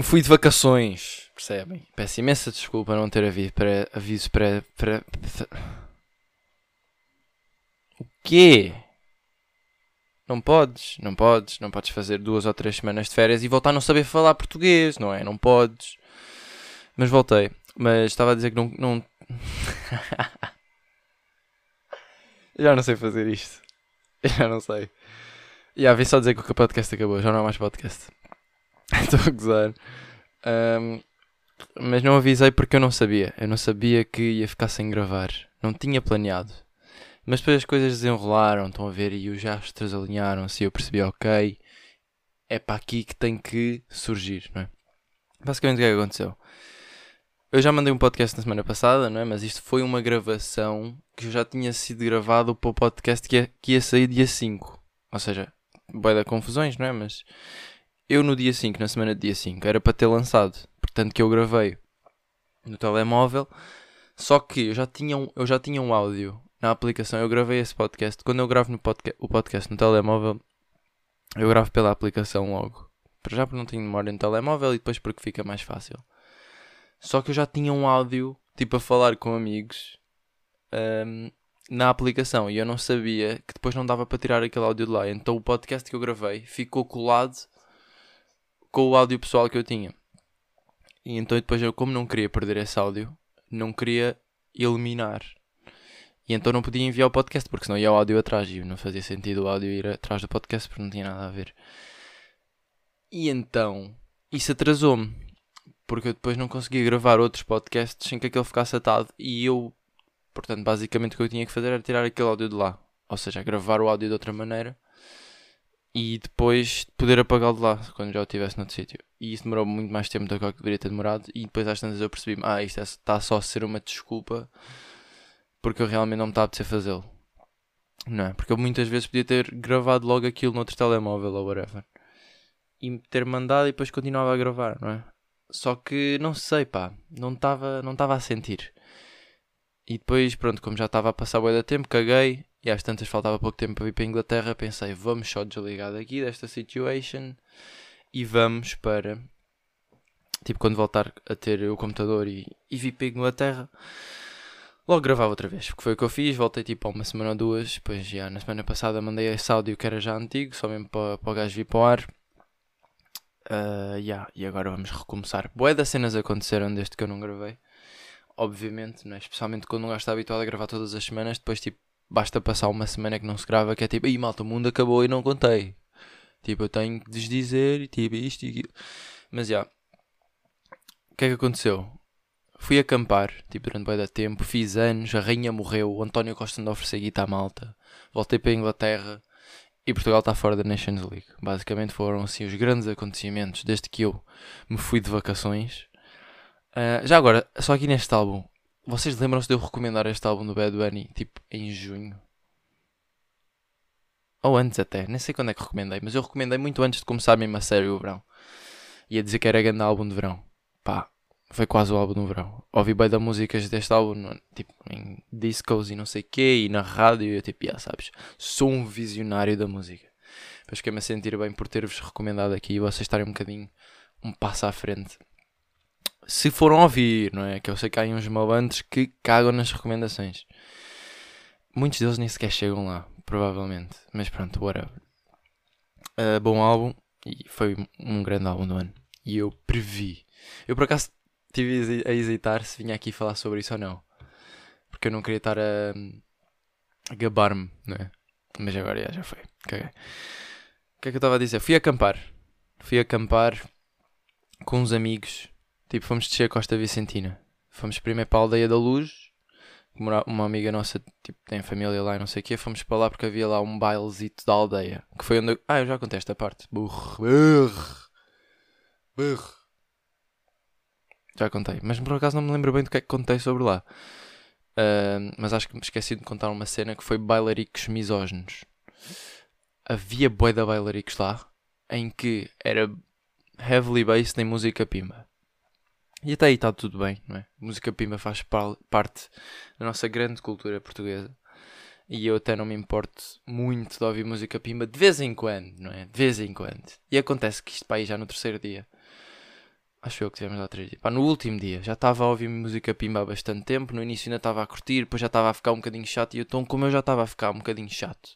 Me fui de vacações, percebem? Peço imensa desculpa não ter aviso para aviso para, para... O quê? Não podes, não podes, não podes fazer duas ou três semanas de férias e voltar a não saber falar português, não é? Não podes. Mas voltei. Mas estava a dizer que não. não... já não sei fazer isto. Já não sei. E yeah, vim só dizer que o podcast acabou, já não há mais podcast. Estou a gozar. Um, mas não avisei porque eu não sabia. Eu não sabia que ia ficar sem gravar. Não tinha planeado. Mas depois as coisas desenrolaram, estão a ver, e os astros alinharam-se eu percebi, ok, é para aqui que tem que surgir, não é? Basicamente o que é que aconteceu? Eu já mandei um podcast na semana passada, não é? Mas isto foi uma gravação que já tinha sido gravado para o podcast que ia, sair dia 5. Ou seja, vai dar confusões, não é? Mas eu no dia 5, na semana de dia 5, era para ter lançado. Portanto que eu gravei no telemóvel. Só que eu já tinha um, eu já tinha um áudio na aplicação. Eu gravei esse podcast. Quando eu gravo no podca o podcast no telemóvel, eu gravo pela aplicação logo. Para já porque não tenho memória no telemóvel e depois porque fica mais fácil. Só que eu já tinha um áudio, tipo a falar com amigos, um, na aplicação. E eu não sabia que depois não dava para tirar aquele áudio de lá. Então o podcast que eu gravei ficou colado com o áudio pessoal que eu tinha. E então depois eu, como não queria perder esse áudio, não queria eliminar e então não podia enviar o podcast, porque senão ia o áudio atrás e não fazia sentido o áudio ir atrás do podcast porque não tinha nada a ver. E então isso atrasou-me, porque eu depois não conseguia gravar outros podcasts sem que aquele ficasse atado e eu, portanto, basicamente o que eu tinha que fazer era tirar aquele áudio de lá, ou seja, gravar o áudio de outra maneira e depois poder apagá-lo de lá quando já o tivesse noutro sítio. E isso demorou muito mais tempo do que eu deveria ter demorado. E depois às tantas eu percebi-me, ah, isto está é, só a ser uma desculpa porque eu realmente não me estava a apetecer fazê-lo. Não é? Porque eu muitas vezes podia ter gravado logo aquilo noutro telemóvel ou whatever. E ter mandado e depois continuava a gravar, não é? Só que não sei, pá, não estava não a sentir. E depois, pronto, como já estava a passar bué da tempo, caguei. E às tantas faltava pouco tempo para vir para a Inglaterra. Pensei, vamos só desligar daqui desta situation e vamos para. Tipo, quando voltar a ter o computador e, e vir para a Inglaterra, logo gravava outra vez, porque foi o que eu fiz, voltei tipo há uma semana ou duas, depois já na semana passada mandei esse áudio que era já antigo, só mesmo para, para o gajo vir para o ar. Uh, yeah, e agora vamos recomeçar. Boé das cenas aconteceram desde que eu não gravei. Obviamente, não é? especialmente quando um gajo está habituado a gravar todas as semanas, depois tipo, basta passar uma semana que não se grava, que é tipo, aí malta, o mundo acabou e não contei. Tipo, eu tenho que desdizer e tipo isto e aquilo. Mas já. Yeah. O que é que aconteceu? Fui acampar, tipo, durante bem da tempo, fiz anos, a rainha morreu, o António Costa andou a oferecer guita à malta, voltei para a Inglaterra e Portugal está fora da Nations League. Basicamente foram assim os grandes acontecimentos desde que eu me fui de vacações. Uh, já agora, só aqui neste álbum, vocês lembram-se de eu recomendar este álbum do Bad Bunny, tipo, em junho? Ou antes até, nem sei quando é que recomendei, mas eu recomendei muito antes de começar mesmo a sério o verão. Ia dizer que era grande álbum de verão. Pá, foi quase o álbum no verão. Ouvi bem da músicas deste álbum, tipo, em discos e não sei quê, e na rádio, e eu tipo, yeah, sabes, sou um visionário da música. Depois fiquei-me a sentir bem por ter-vos recomendado aqui e vocês estarem um bocadinho um passo à frente. Se foram ouvir, não é? Que eu sei que há uns malandros que cagam nas recomendações. Muitos deles nem sequer chegam lá, provavelmente. Mas pronto, whatever. Uh, bom álbum e foi um grande álbum do ano. E eu previ. Eu por acaso Estive a hesitar se vinha aqui falar sobre isso ou não. Porque eu não queria estar a, a gabar-me, não é? Mas agora já, já foi. Caguei. O que é que eu estava a dizer? Fui acampar. Fui acampar com uns amigos. Tipo, fomos descer a Costa Vicentina. Fomos primeiro para a Aldeia da Luz. Uma amiga nossa tipo, tem família lá e não sei o quê. Fomos para lá porque havia lá um bailezito da aldeia. Que foi onde eu... Ah, eu já contei esta parte. Burro. Burro. Burro. Já contei. Mas por acaso não me lembro bem do que é que contei sobre lá. Uh, mas acho que me esqueci de contar uma cena que foi bailaricos misóginos. Havia boi da bailaricos lá em que era heavily based em música pimba. E até aí está tudo bem, não é? Música pimba faz parte da nossa grande cultura portuguesa. E eu até não me importo muito de ouvir música pimba de vez em quando, não é? De vez em quando. E acontece que isto para aí já no terceiro dia Acho eu que tivemos lá três dias. Pá, no último dia, já estava a ouvir música pimba há bastante tempo. No início ainda estava a curtir, depois já estava a ficar um bocadinho chato. E então, como eu já estava a ficar um bocadinho chato,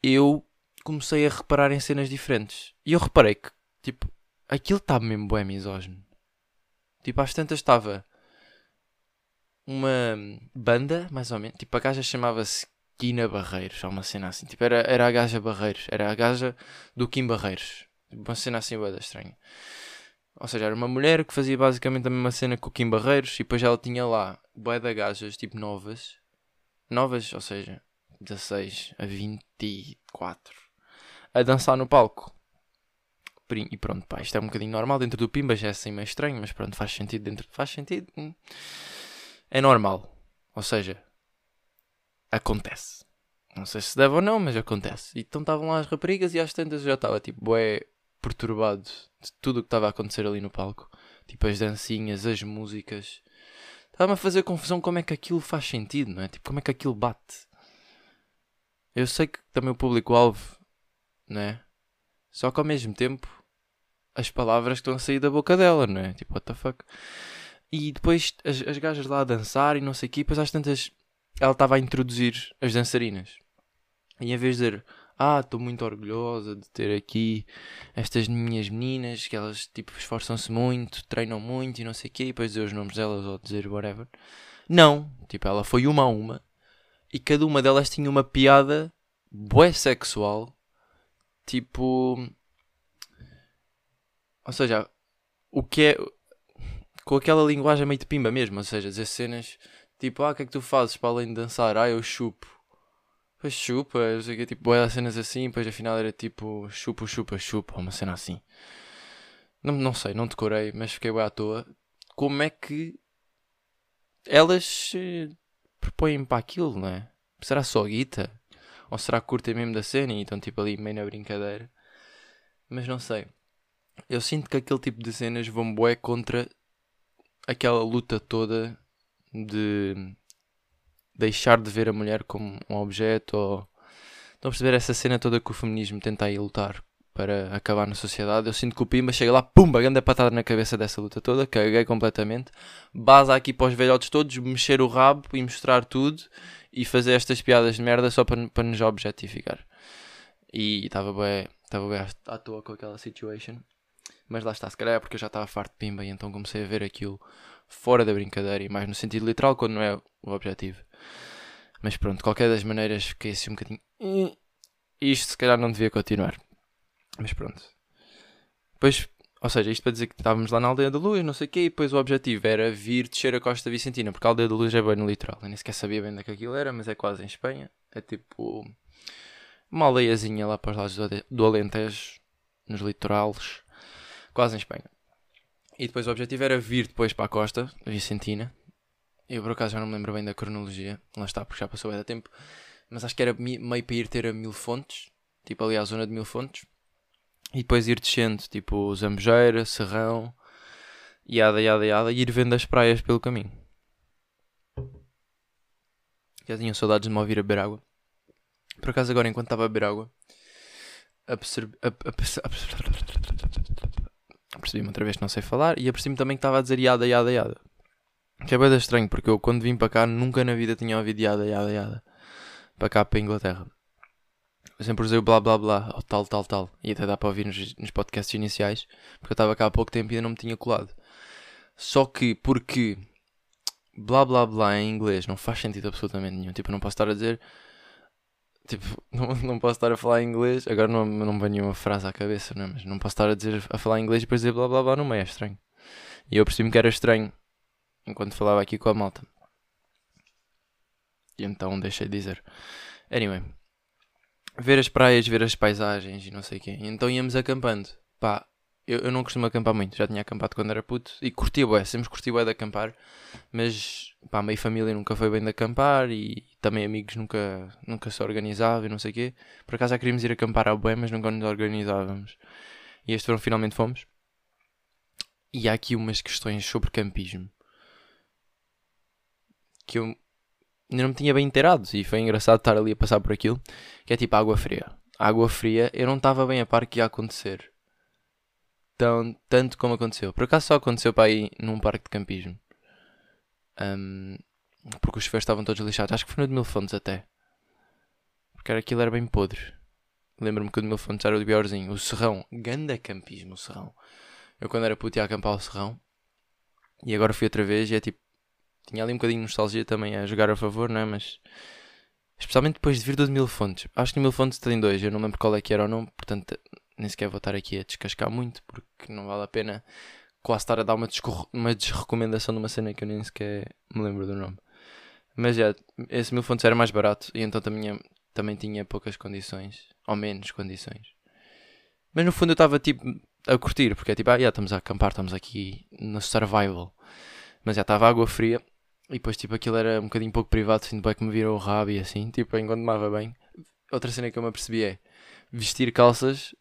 eu comecei a reparar em cenas diferentes. E eu reparei que, tipo, aquilo estava mesmo bué misógino. Tipo, às tantas estava uma banda, mais ou menos. Tipo, a gaja chamava-se Kina Barreiros, ou uma cena assim. Tipo, era, era a gaja Barreiros. Era a gaja do Kim Barreiros. Tipo, uma cena assim bué estranha. Ou seja, era uma mulher que fazia basicamente a mesma cena que o Kim Barreiros e depois ela tinha lá bué de gajas, tipo novas. Novas, ou seja, 16 a 24. A dançar no palco. E pronto, pá, isto é um bocadinho normal dentro do Pimba, já é assim meio estranho, mas pronto, faz sentido dentro. Faz sentido. Hum. É normal. Ou seja, acontece. Não sei se deve ou não, mas acontece. E então estavam lá as raparigas e às tantas eu já estava tipo, bué, perturbado de tudo o que estava a acontecer ali no palco. Tipo as dancinhas, as músicas. Estava-me a fazer confusão como é que aquilo faz sentido, não é? Tipo, como é que aquilo bate. Eu sei que também o público-alvo, não é? Só que ao mesmo tempo, as palavras que estão a sair da boca dela, não é? Tipo, what the fuck? E depois as, as gajas lá a dançar e não sei o quê, depois às tantas ela estava a introduzir as dançarinas. E em vez de dizer ah, estou muito orgulhosa de ter aqui estas minhas meninas que elas tipo esforçam-se muito, treinam muito e não sei o quê, e depois dizer os nomes delas ou dizer whatever. Não, tipo, ela foi uma a uma e cada uma delas tinha uma piada bué sexual, tipo. Ou seja, o que é. Com aquela linguagem meio de pimba mesmo, ou seja, dizer cenas tipo, ah, o que é que tu fazes para além de dançar? Ah, eu chupo. Depois chupa, eu sei que tipo, boa cenas assim, depois afinal era tipo chupa, chupa, chupa, uma cena assim. Não, não sei, não decorei, mas fiquei bem à toa. Como é que elas propõem para aquilo, não é? Será só guita? Ou será que curtem mesmo da cena e estão tipo ali meio na brincadeira? Mas não sei. Eu sinto que aquele tipo de cenas vão bué contra aquela luta toda de deixar de ver a mulher como um objeto ou estão a perceber essa cena toda que o feminismo tenta aí lutar para acabar na sociedade. Eu sinto que o Pimba chega lá, pumba, grande patada na cabeça dessa luta toda, caguei completamente. Basa aqui para os velhotes todos, mexer o rabo e mostrar tudo e fazer estas piadas de merda só para, para nos objetificar. E estava bem, estava bem à toa com aquela situation. Mas lá está, se calhar é porque eu já estava farto de Pimba e então comecei a ver aquilo fora da brincadeira e mais no sentido literal quando não é o objetivo. Mas pronto, de qualquer das maneiras fiquei assim um bocadinho. Isto se calhar não devia continuar. Mas pronto. Depois, ou seja, isto para dizer que estávamos lá na Aldeia da Luz, não sei o quê, e depois o objetivo era vir descer a Costa Vicentina, porque a Aldeia da Luz é bem no litoral. Eu nem sequer sabia bem onde é aquilo era, mas é quase em Espanha. É tipo uma aldeiazinha lá para os lados do Alentejo, nos litorales, quase em Espanha. E depois o objetivo era vir depois para a Costa Vicentina, eu por acaso já não me lembro bem da cronologia, lá está, porque já passou bem da tempo. Mas acho que era meio para ir ter a mil fontes, tipo ali à zona de mil fontes. E depois ir descendo, tipo Zambujeira, Serrão, yada, yada, yada, e ir vendo as praias pelo caminho. Já tinha saudades de me ouvir a beber água. Por acaso agora, enquanto estava a beber água, apercebi-me outra vez que não sei falar e apercebi-me também que estava a dizer yada, yada, yada. Que é bem estranho, porque eu quando vim para cá nunca na vida tinha ouvido yada, yada, yada. Para cá, para a Inglaterra. Eu sempre usei o blá blá blá, ou tal, tal, tal. E até dá para ouvir nos, nos podcasts iniciais, porque eu estava cá há pouco tempo e ainda não me tinha colado. Só que, porque blá blá blá em inglês não faz sentido absolutamente nenhum. Tipo, eu não posso estar a dizer. Tipo, não, não posso estar a falar inglês. Agora não, não me vem nenhuma frase à cabeça, não é? Mas não posso estar a, dizer, a falar inglês e depois dizer blá blá blá no meio. É estranho. E eu percebi-me que era estranho enquanto falava aqui com a malta. E então deixei de dizer. Anyway, ver as praias, ver as paisagens e não sei o quê. Então íamos acampando. Pá, eu, eu não costumo acampar muito, já tinha acampado quando era puto e curti bué, sempre curti bué de acampar, mas pá, meio família nunca foi bem de acampar e também amigos nunca, nunca se organizavam e não sei o quê. Por acaso já queríamos ir acampar ao bué, mas nunca nos organizávamos. E este verão finalmente fomos. E há aqui umas questões sobre campismo que eu ainda não me tinha bem inteirado e foi engraçado estar ali a passar por aquilo, que é tipo água fria. água fria, eu não estava bem a par que ia acontecer. Tão, tanto como aconteceu. Por acaso só aconteceu para ir num parque de campismo. Um, porque os chuveiros estavam todos lixados. Acho que foi no de Mil Fontes até. Porque aquilo era bem podre. Lembro-me que o de Mil Fontes era o de piorzinho. O Serrão. Ganda campismo, o Serrão. Eu quando era puto ia acampar o Serrão. E agora fui outra vez e é tipo. Tinha ali um bocadinho de nostalgia também a jogar a favor, não é? Mas. Especialmente depois de vir do de Mil Fontes. Acho que Mil Fontes tem dois. Eu não lembro qual é que era ou não. Portanto, nem sequer vou estar aqui a descascar muito. Porque não vale a pena quase estar a dar uma, uma desrecomendação de uma cena que eu nem sequer me lembro do nome. Mas já, esse Mil Fontes era mais barato e então também, também tinha poucas condições. Ou menos condições. Mas no fundo eu estava tipo a curtir, porque é tipo, ah, já estamos a acampar, estamos aqui no survival. Mas já estava água fria e depois tipo aquilo era um bocadinho pouco privado, sinto bem que me viram o rabo e assim, tipo, enquanto tomava bem. Outra cena que eu me apercebi é vestir calças,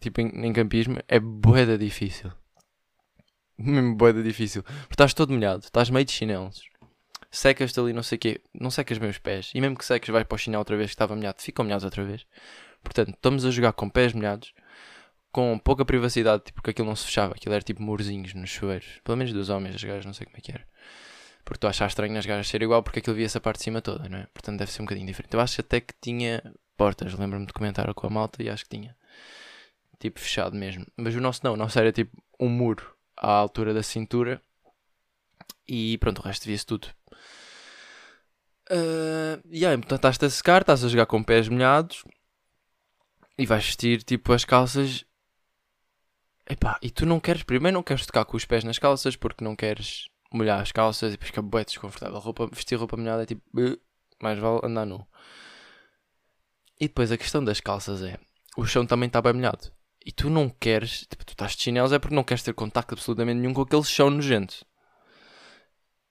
tipo em, em campismo, é boeda difícil. Mesmo boeda difícil. Porque estás todo molhado, estás meio de chinelos. Secas-te ali, não sei o quê, não secas bem os pés. E mesmo que secas, vais para o chinelo outra vez que estava molhado, ficam molhados outra vez. Portanto, estamos a jogar com pés molhados com pouca privacidade, tipo, porque aquilo não se fechava, aquilo era tipo murzinhos nos chuveiros, pelo menos dos homens, as gajas não sei como é que era. Porque tu achas estranho nas gajas ser igual porque aquilo via-se a parte de cima toda, não é? Portanto deve ser um bocadinho diferente. Eu acho até que tinha portas, lembro-me de comentar com a malta e acho que tinha. Tipo fechado mesmo. Mas o nosso não, o nosso era tipo um muro à altura da cintura e pronto, o resto via-se tudo. Uh, e aí, portanto, estás a secar, estás a jogar com pés molhados e vais vestir tipo as calças Epá, e tu não queres, primeiro não queres tocar com os pés nas calças porque não queres molhar as calças e depois fica bué desconfortável. Roupa, vestir roupa molhada é tipo, mais vale andar nu. E depois a questão das calças é, o chão também está bem molhado. E tu não queres, tipo, tu estás de chinelos é porque não queres ter contacto absolutamente nenhum com aquele chão nojento.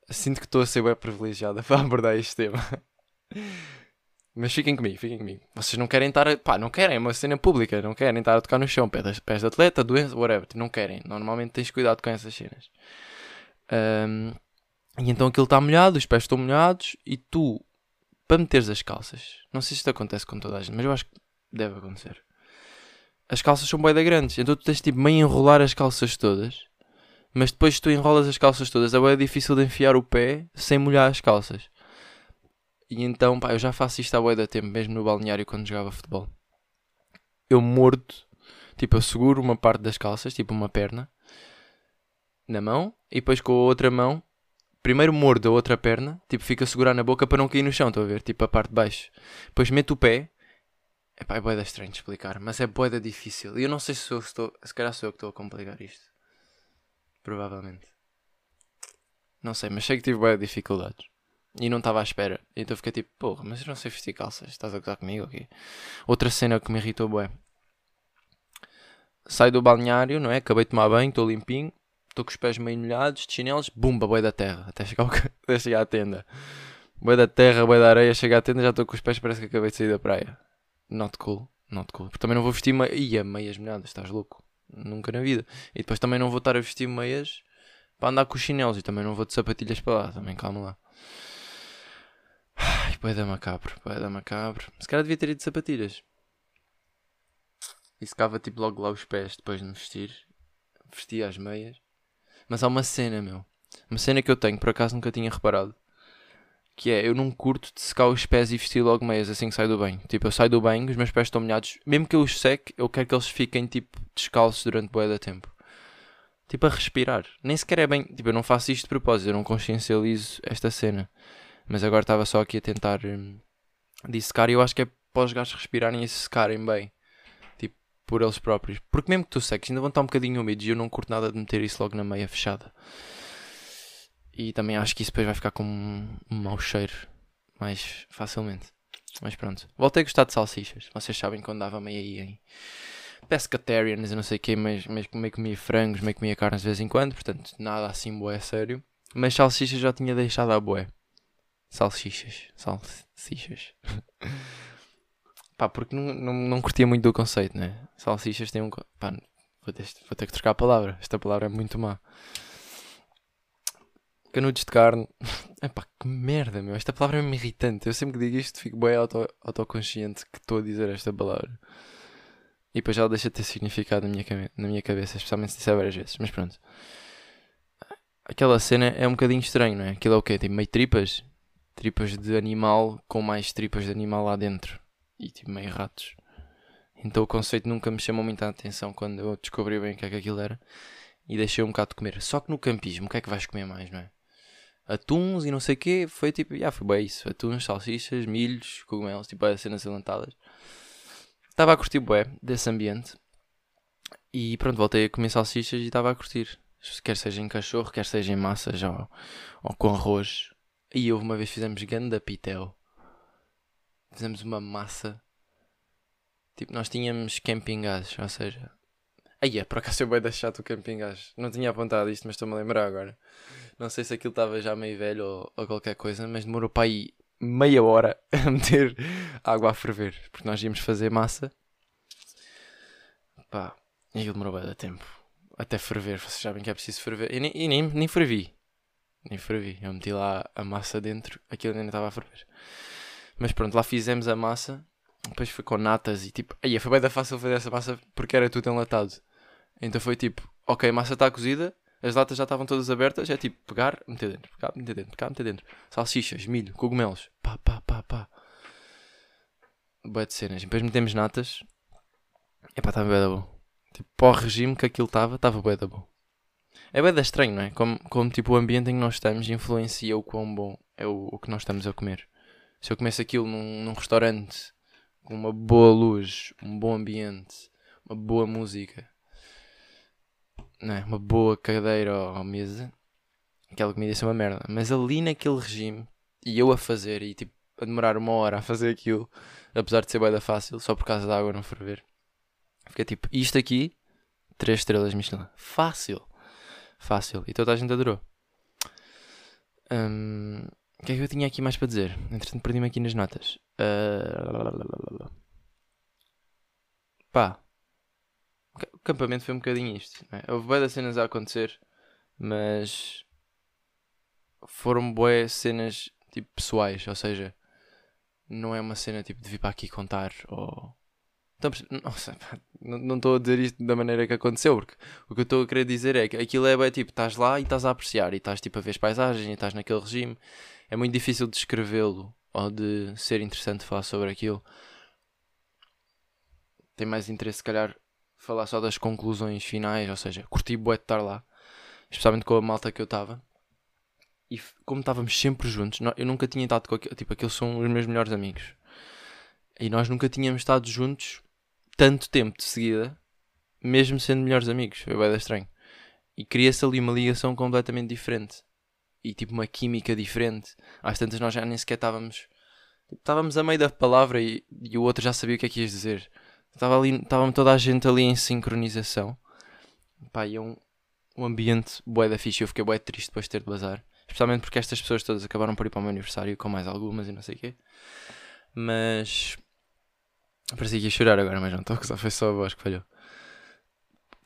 Sinto que estou a ser bem privilegiada para abordar este tema. Mas fiquem comigo, fiquem comigo. Vocês não querem estar. A, pá, não querem, é uma cena pública. Não querem estar a tocar no chão, pés, pés de atleta, doença, whatever. Não querem. Normalmente tens cuidado com essas cenas. Um, e então aquilo está molhado, os pés estão molhados e tu, para meteres as calças, não sei se isto acontece com toda a gente, mas eu acho que deve acontecer. As calças são bem da grandes, então tu tens tipo meio enrolar as calças todas, mas depois tu enrolas as calças todas, é bem difícil de enfiar o pé sem molhar as calças. E então, pá, eu já faço isto há boia da tempo, mesmo no balneário quando jogava futebol. Eu mordo, tipo, eu seguro uma parte das calças, tipo uma perna, na mão, e depois com a outra mão, primeiro mordo a outra perna, tipo, fica a segurar na boca para não cair no chão, estou a ver? Tipo, a parte de baixo. Depois meto o pé, é pá, é boeda estranho de explicar, mas é boeda difícil. E eu não sei se, eu estou, se calhar sou eu que estou a complicar isto. Provavelmente. Não sei, mas sei que tive boeda dificuldades. E não estava à espera. Então fiquei tipo, porra, mas eu não sei vestir calças. Estás a gozar comigo aqui? Outra cena que me irritou, bué. Saio do balneário, não é? Acabei de tomar banho, estou limpinho. Estou com os pés meio molhados, de chinelos. Bumba, boi da terra. Até chegar, ao... Até chegar à tenda. Boi da terra, boi da areia. Chega à tenda, já estou com os pés, parece que acabei de sair da praia. Not cool. Not cool. Porque também não vou vestir me... Ia, meias molhadas. Estás louco? Nunca na vida. E depois também não vou estar a vestir meias para andar com os chinelos. E também não vou de sapatilhas para lá. Também calma lá. Ai, boeda macabro, boeda macabro. Se calhar devia ter ido de sapatilhas. E secava tipo logo lá os pés depois de me vestir. Vestia as meias. Mas há uma cena, meu. Uma cena que eu tenho, por acaso nunca tinha reparado. Que é, eu não curto de secar os pés e vestir logo meias assim que saio do banho. Tipo, eu saio do banho, os meus pés estão molhados. Mesmo que eu os seque, eu quero que eles fiquem tipo descalços durante boa da tempo. Tipo, a respirar. Nem sequer é bem. Tipo, eu não faço isto de propósito, eu não consciencializo esta cena. Mas agora estava só aqui a tentar hum, dissecar e eu acho que é para os gajos respirarem e se secarem bem. Tipo, por eles próprios. Porque mesmo que tu seques, ainda vão estar um bocadinho úmidos e eu não curto nada de meter isso logo na meia fechada. E também acho que isso depois vai ficar com um, mau cheiro mais facilmente. Mas pronto. Voltei a gostar de salsichas. Vocês sabem quando dava meio aí em pescatarians e não sei o quê, mas, mas meio comia frangos, meio comia carnes de vez em quando, portanto nada assim boé sério. Mas salsichas já tinha deixado a boé. Salsichas. Salsichas. Pá, porque não, não, não curtia muito do conceito, né? Salsichas tem um. Pá, vou ter, vou ter que trocar a palavra. Esta palavra é muito má. Canudos de carne. Epá, que merda, meu. Esta palavra é mesmo irritante. Eu sempre que digo isto fico bem auto, autoconsciente que estou a dizer esta palavra. E depois ela deixa de ter significado na minha, na minha cabeça, especialmente se disser várias vezes. Mas pronto. Aquela cena é um bocadinho estranho, não é? Aquilo é o quê? Tipo meio tripas? Tripas de animal com mais tripas de animal lá dentro. E tipo meio ratos. Então o conceito nunca me chamou muita atenção quando eu descobri bem o que é que aquilo era. E deixei um bocado de comer. Só que no campismo, o que é que vais comer mais, não é? Atuns e não sei o quê. Foi tipo, já foi bem isso. Atuns, salsichas, milhos, cogumelos, tipo as cenas alantadas. Estava a curtir bué desse ambiente. E pronto, voltei a comer salsichas e estava a curtir. Quer seja em cachorro, quer seja em massa já, ou, ou com arroz. E houve uma vez fizemos ganda pitel. Fizemos uma massa. Tipo, nós tínhamos camping gás, ou seja... Aí é, por acaso eu bem da chato o camping gás. Não tinha apontado isto, mas estou-me a lembrar agora. Não sei se aquilo estava já meio velho ou, ou qualquer coisa, mas demorou para aí meia hora a meter água a ferver. Porque nós íamos fazer massa. Pá, e aquilo demorou bem da tempo. Até ferver, vocês sabem que é preciso ferver. E nem, e nem, nem fervi. Nem fervi. Eu meti lá a massa dentro, aquilo ainda estava a ferver. Mas pronto, lá fizemos a massa. Depois foi com natas e tipo. Aí foi bem da fácil fazer essa massa porque era tudo enlatado. Então foi tipo, ok, a massa está cozida, as latas já estavam todas abertas, é tipo pegar, meter dentro, pegar, meter dentro, pegar, meter dentro. Salsichas, milho, cogumelos, pá, pá, pá, pá. Boa de cenas. E depois metemos natas. Epá, estava bem da bom. Tipo, para o regime que aquilo estava, estava bem da bom. É bem da estranho, não é? Como, como tipo o ambiente em que nós estamos influencia o quão bom é o, o que nós estamos a comer. Se eu comesse aquilo num, num restaurante com uma boa luz, um bom ambiente, uma boa música, não é? uma boa cadeira ou, mesa, aquela comida ia ser uma merda. Mas ali naquele regime, e eu a fazer, e tipo, a demorar uma hora a fazer aquilo, apesar de ser bem da fácil, só por causa da água não ferver, fica tipo, isto aqui, 3 estrelas Michelin. Fácil. Fácil. E toda a gente adorou. Hum, o que é que eu tinha aqui mais para dizer? Entretanto, perdi-me aqui nas notas. Uh, pá. O campamento foi um bocadinho isto. Né? Houve boas cenas a acontecer, mas foram boas cenas tipo pessoais, ou seja, não é uma cena tipo de vir para aqui contar ou. Então, não estou a dizer isto da maneira que aconteceu, porque o que eu estou a querer dizer é que aquilo é bem tipo, estás lá e estás a apreciar, e estás tipo a ver as paisagens, e estás naquele regime. É muito difícil descrevê-lo ou de ser interessante falar sobre aquilo. Tem mais interesse, se calhar, falar só das conclusões finais, ou seja, curti bué de estar lá, especialmente com a malta que eu estava. E como estávamos sempre juntos, eu nunca tinha estado com aquele, tipo, aqueles são os meus melhores amigos. E nós nunca tínhamos estado juntos tanto tempo de seguida, mesmo sendo melhores amigos. Foi bem estranho. E cria-se ali uma ligação completamente diferente. E tipo uma química diferente. Às tantas nós já nem sequer estávamos. Estávamos a meio da palavra e, e o outro já sabia o que é que ias dizer. Estava ali, estava toda a gente ali em sincronização. Pá, e é um, um ambiente bué da fixe. Eu fiquei bué triste depois de ter de bazar. Especialmente porque estas pessoas todas acabaram por ir para o meu aniversário, com mais algumas e não sei o quê. Mas. Parecia que ia chorar agora, mas não estou acusar, foi só a voz que falhou.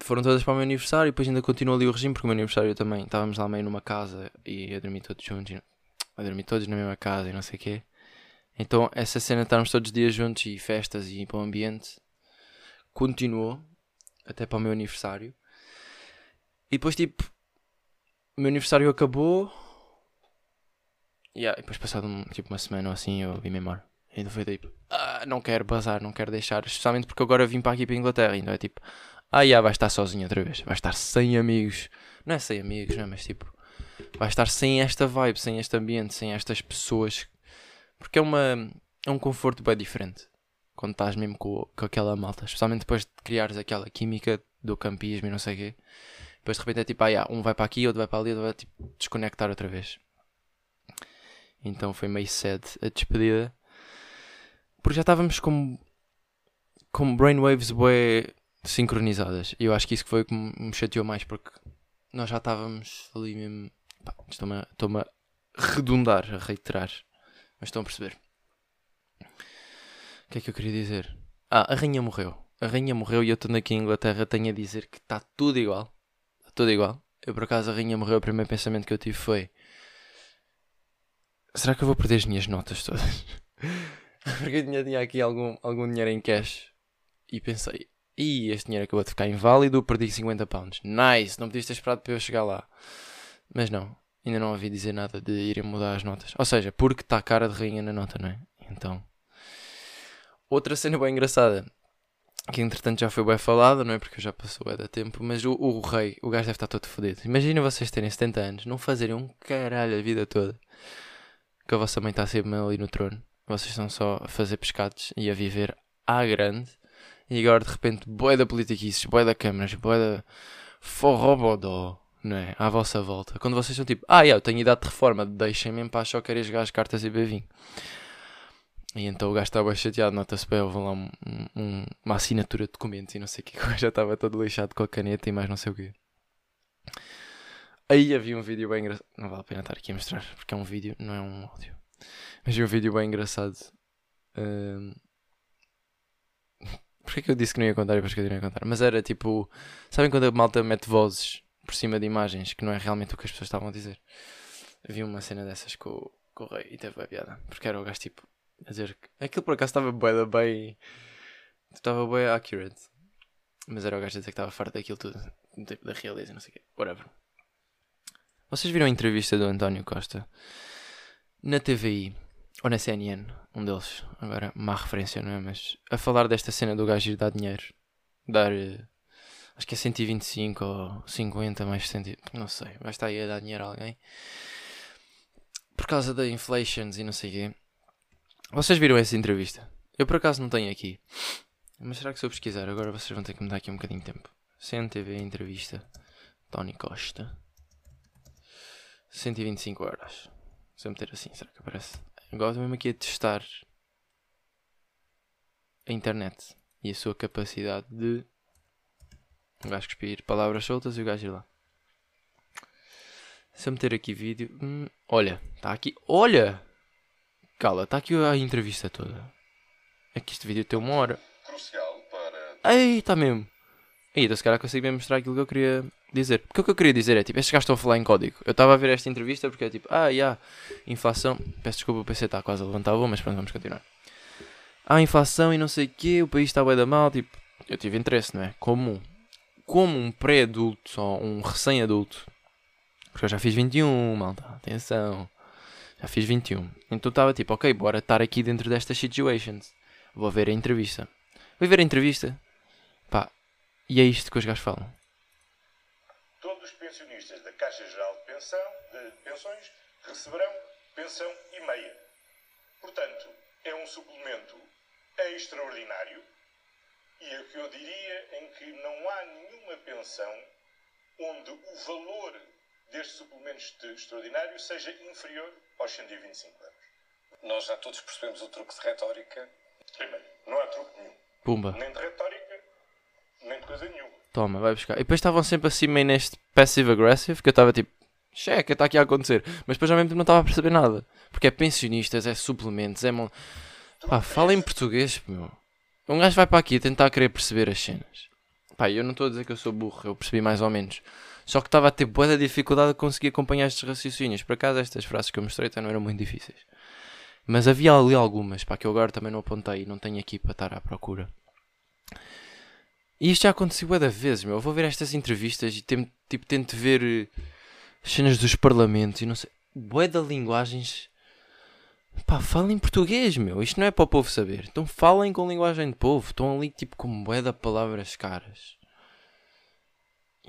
Foram todas para o meu aniversário e depois ainda continuou ali o regime, porque o meu aniversário também. Estávamos lá meio numa casa e a dormir todos juntos, a dormir todos na mesma casa e não sei o quê. Então essa cena de estarmos todos os dias juntos e festas e para o ambiente continuou até para o meu aniversário. E depois tipo, o meu aniversário acabou. Yeah, e depois passado um, tipo uma semana ou assim eu vim-me embora. Ainda foi tipo, ah, não quero bazar, não quero deixar, especialmente porque agora vim para aqui para a Inglaterra. Então é tipo, ah, já vai estar sozinho outra vez, vai estar sem amigos. Não é sem amigos, não é? Mas tipo, vai estar sem esta vibe, sem este ambiente, sem estas pessoas. Porque é uma é um conforto bem diferente quando estás mesmo com, com aquela malta, especialmente depois de criares aquela química do campismo e não sei o quê. Depois de repente é tipo, ah, yeah, um vai para aqui, outro vai para ali, outro vai tipo, desconectar outra vez. Então foi meio sad a despedida. Porque já estávamos com, com brainwaves bué sincronizadas. E eu acho que isso foi que me chateou mais porque nós já estávamos ali mesmo. Estou-me a, estou a redundar, a reiterar. Mas estão a perceber. O que é que eu queria dizer? Ah, a rainha morreu. A rainha morreu e eu estou aqui em Inglaterra tenho a dizer que está tudo igual. Está tudo igual. Eu por acaso a rainha morreu, o primeiro pensamento que eu tive foi. Será que eu vou perder as minhas notas todas? Porque eu tinha, tinha aqui algum, algum dinheiro em cash e pensei, Ih, este dinheiro acabou de ficar inválido, perdi 50 pounds. Nice, não podias ter esperado para eu chegar lá. Mas não, ainda não ouvi dizer nada de irem mudar as notas. Ou seja, porque está a cara de rainha na nota, não é? Então. Outra cena bem engraçada, que entretanto já foi bem falada, não é? Porque já passou é da tempo, mas o, o rei, o gajo deve estar todo fodido. Imagina vocês terem 70 anos, não fazerem um caralho a vida toda, que a vossa mãe está sempre ali no trono. Vocês estão só a fazer pescados e a viver à grande. E agora de repente, boi da politiquices, boi da câmaras, boi da forrobodó, não é? À vossa volta. Quando vocês estão tipo, ah, eu tenho idade de reforma, deixem-me em paz, só querer jogar as cartas e beber vinho. E então o gajo estava chateado, nota-se bem, houve lá um, um, uma assinatura de documentos e não sei o que, o gajo já estava todo lixado com a caneta e mais não sei o quê. Aí havia um vídeo bem engraçado, não vale a pena estar aqui a mostrar, porque é um vídeo, não é um áudio. Mas um vídeo bem engraçado. Um... Porquê que eu disse que não ia contar e depois que eu não ia contar? Mas era tipo, sabem quando a malta mete vozes por cima de imagens que não é realmente o que as pessoas estavam a dizer? Havia uma cena dessas com, com o rei e teve a piada, porque era o gajo tipo a dizer aquilo por acaso estava bem, bem. Estava bem accurate. Mas era o gajo a dizer que estava farto daquilo tudo. Tipo da realeza, não sei o quê. Whatever. Vocês viram a entrevista do António Costa na TVI ou na CNN? Um deles. Agora, má referência, não é? Mas a falar desta cena do gajo ir dar dinheiro. Dar. Uh, acho que é 125 ou 50 mais 100. Não sei. Vai estar aí a dar dinheiro a alguém. Por causa da inflations e não sei o quê. Vocês viram essa entrevista? Eu por acaso não tenho aqui. Mas será que se eu pesquisar agora vocês vão ter que me dar aqui um bocadinho de tempo. CNTV entrevista. Tony Costa. 125 euros. Se eu meter assim, será que aparece? Agora estou mesmo aqui a testar a internet e a sua capacidade de o gajo cuspir palavras soltas e o gajo ir lá. Se eu meter aqui vídeo. Hum, olha, está aqui. Olha! Cala, está aqui a entrevista toda. É que este vídeo tem uma hora. Crucial para. Ei, está mesmo. Aí, então se calhar consigo mesmo mostrar aquilo que eu queria dizer. Porque o que eu queria dizer é tipo, estes gajos estão a falar em código. Eu estava a ver esta entrevista porque é tipo, ah, já, yeah, inflação. Peço desculpa, o PC está quase a levantar a boa, mas pronto, vamos continuar. Ah, inflação e não sei o quê, o país está bem da mal. Tipo, eu tive interesse, não é? Como, como um pré-adulto, ou um recém-adulto. Porque eu já fiz 21, malta, atenção. Já fiz 21. Então estava tipo, ok, bora estar aqui dentro destas situations. Vou ver a entrevista. Vou ver a entrevista. Pá, e é isto que os gajos falam. Todos os pensionistas da Caixa Geral de, Pensão, de Pensões receberão pensão e meia. Portanto, é um suplemento extraordinário e é o que eu diria em que não há nenhuma pensão onde o valor deste suplemento extraordinário seja inferior aos 125 euros. Nós já todos percebemos o truque de retórica. Primeiro, não há truque nenhum. Pumba. Nem de retórica, nem de coisa nenhuma. Toma, vai buscar. E depois estavam sempre assim meio neste passive-aggressive, que eu estava tipo, checa, está aqui a acontecer. Mas depois ao mesmo tempo não estava a perceber nada. Porque é pensionistas, é suplementos, é... Mon... Pá, fala em português, meu. Um gajo vai para aqui tentar querer perceber as cenas. Pá, eu não estou a dizer que eu sou burro, eu percebi mais ou menos. Só que estava a ter boa dificuldade a conseguir acompanhar estes raciocínios. Por acaso, estas frases que eu mostrei até não eram muito difíceis. Mas havia ali algumas, pá, que eu agora também não apontei e não tenho aqui para estar à procura. E isto já aconteceu bué vezes, meu. Eu vou ver estas entrevistas e tem, tipo, tento ver eh, cenas dos parlamentos e não sei. Bué de linguagens. Pá, falem português, meu. Isto não é para o povo saber. Então falem com linguagem de povo. Estão ali tipo com bué de palavras caras.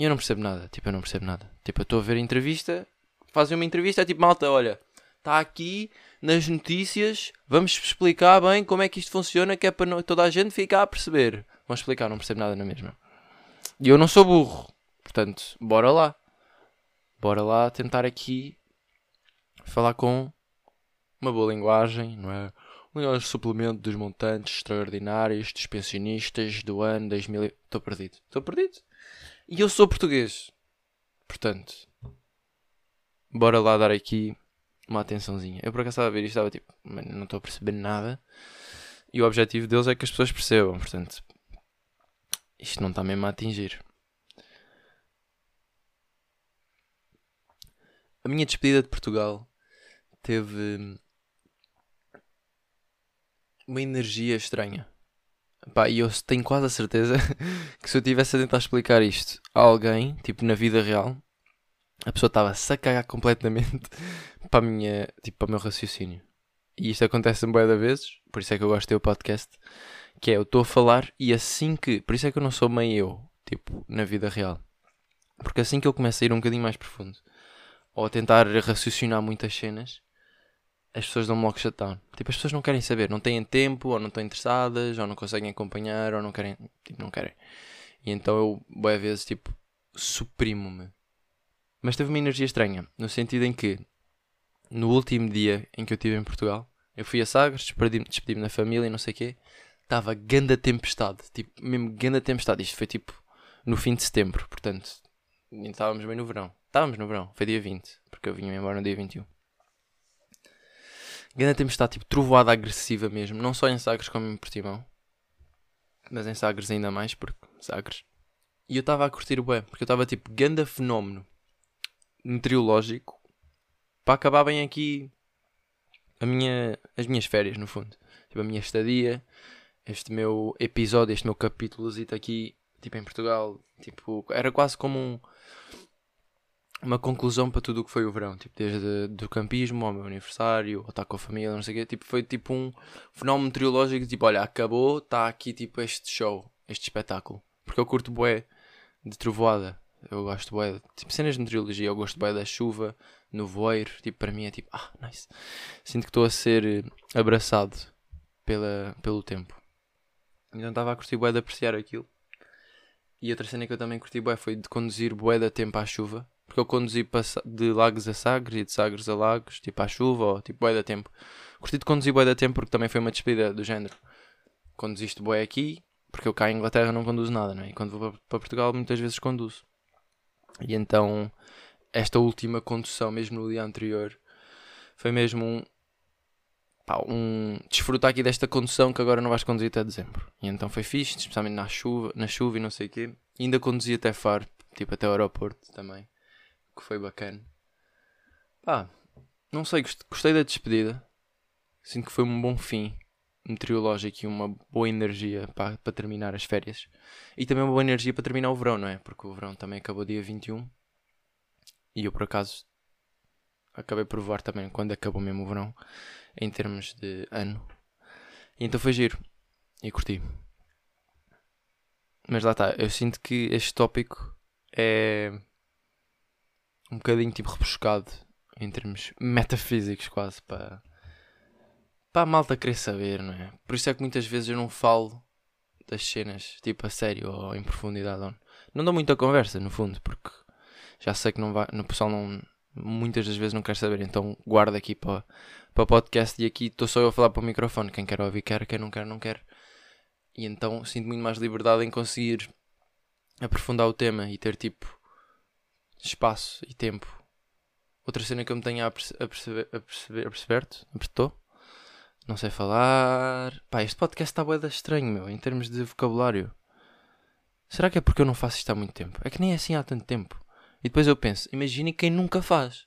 E eu não percebo nada, tipo, eu não percebo nada. Tipo, eu estou a ver a entrevista, fazem uma entrevista, é tipo, malta, olha, está aqui nas notícias, vamos explicar bem como é que isto funciona, que é para toda a gente ficar a perceber. Vamos explicar, não percebo nada na mesma. E eu não sou burro, portanto, bora lá. Bora lá tentar aqui falar com uma boa linguagem, não é? Linguagem de suplemento dos montantes extraordinários dos pensionistas do ano 2000. Estou perdido. Estou perdido? E eu sou português. Portanto, bora lá dar aqui uma atençãozinha. Eu por acaso estava a ver isto, estava tipo, não estou a perceber nada. E o objetivo deles é que as pessoas percebam. Portanto, isto não está mesmo a atingir. A minha despedida de Portugal teve uma energia estranha. Pá, e eu tenho quase a certeza que se eu tivesse a tentar explicar isto a alguém, tipo na vida real, a pessoa estava-se a cagar completamente para, a minha, tipo, para o meu raciocínio. E isto acontece um da vezes, por isso é que eu gosto de ter o podcast, que é eu estou a falar e assim que. Por isso é que eu não sou meio eu, tipo, na vida real. Porque assim que eu começo a ir um bocadinho mais profundo, ou a tentar raciocinar muitas cenas, as pessoas dão-me logo shutdown. Tipo, as pessoas não querem saber, não têm tempo, ou não estão interessadas, ou não conseguem acompanhar, ou não querem. Tipo, não querem. E então eu, boa vezes, tipo, suprimo-me. Mas teve uma energia estranha, no sentido em que, no último dia em que eu estive em Portugal, eu fui a Sagres, despedi-me despedi da família e não sei o quê, estava ganda tempestade, tipo, mesmo ganda tempestade. Isto foi tipo no fim de setembro, portanto, estávamos bem no verão. Estávamos no verão, foi dia 20, porque eu vinha embora no dia 21. Ganda tempestade, tipo, trovoada agressiva mesmo, não só em Sagres como em Portimão, mas em Sagres ainda mais, porque Sagres. E eu estava a curtir o bué, porque eu estava tipo, ganda fenómeno meteorológico para acabar bem aqui a minha, as minhas férias, no fundo. Tipo, a minha estadia, este meu episódio, este meu capítulo aqui, tipo, em Portugal. Tipo, era quase como um, uma conclusão para tudo o que foi o verão. Tipo, desde do campismo ao meu aniversário, ou estar com a família, não sei o quê. Tipo, foi tipo um fenómeno meteorológico. Tipo, olha, acabou, está aqui tipo este show, este espetáculo. Porque eu curto bué de trovoada. Eu gosto bué, tipo, cenas de meteorologia, eu gosto bué da chuva, no voeiro, tipo, para mim é tipo, ah, nice. Sinto que estou a ser eh, abraçado pela, pelo tempo. Então estava a curtir bué de apreciar aquilo. E outra cena que eu também curti bué foi de conduzir bué da tempo à chuva. Eu conduzi de Lagos a Sagres e de Sagres a Lagos, tipo à chuva, ou tipo bué da tempo. Curti de conduzir bué da tempo porque também foi uma despedida do género. Conduziste bué aqui, porque eu cá em Inglaterra não conduzo nada, não é? E quando vou para Portugal muitas vezes conduzo. E então, esta última condução, mesmo no dia anterior, foi mesmo um, pá, um desfrutar aqui desta condução que agora não vais conduzir até dezembro. E então foi fixe, especialmente na chuva, na chuva e não sei o quê. E ainda conduzi até Faro, tipo até o aeroporto também, que foi bacana. Pá, não sei, gostei da despedida. Sinto que foi um bom fim meteorológico e uma boa energia para, para terminar as férias. E também uma boa energia para terminar o verão, não é? Porque o verão também acabou dia 21. E eu, por acaso, acabei por voar também quando acabou mesmo o verão, em termos de ano. E então foi giro. E curti. Mas lá está, eu sinto que este tópico é um bocadinho tipo rebuscado em termos metafísicos quase para para a malta querer saber, não é? Por isso é que muitas vezes eu não falo das cenas, tipo a sério ou em profundidade. Não, não dou muita conversa, no fundo, porque já sei que não vai, no pessoal não, muitas das vezes não quer saber, então guardo aqui para, para podcast e aqui estou só eu a falar para o microfone. Quem quer ouvir quer, quem não quer, não quer. E então sinto muito mais liberdade em conseguir aprofundar o tema e ter tipo espaço e tempo. Outra cena que eu me tenho a, perce a perceber, a perceber, a perceber? Não sei falar. Pá, este podcast está boeda estranho, meu, em termos de vocabulário. Será que é porque eu não faço isto há muito tempo? É que nem é assim há tanto tempo. E depois eu penso, imagine quem nunca faz.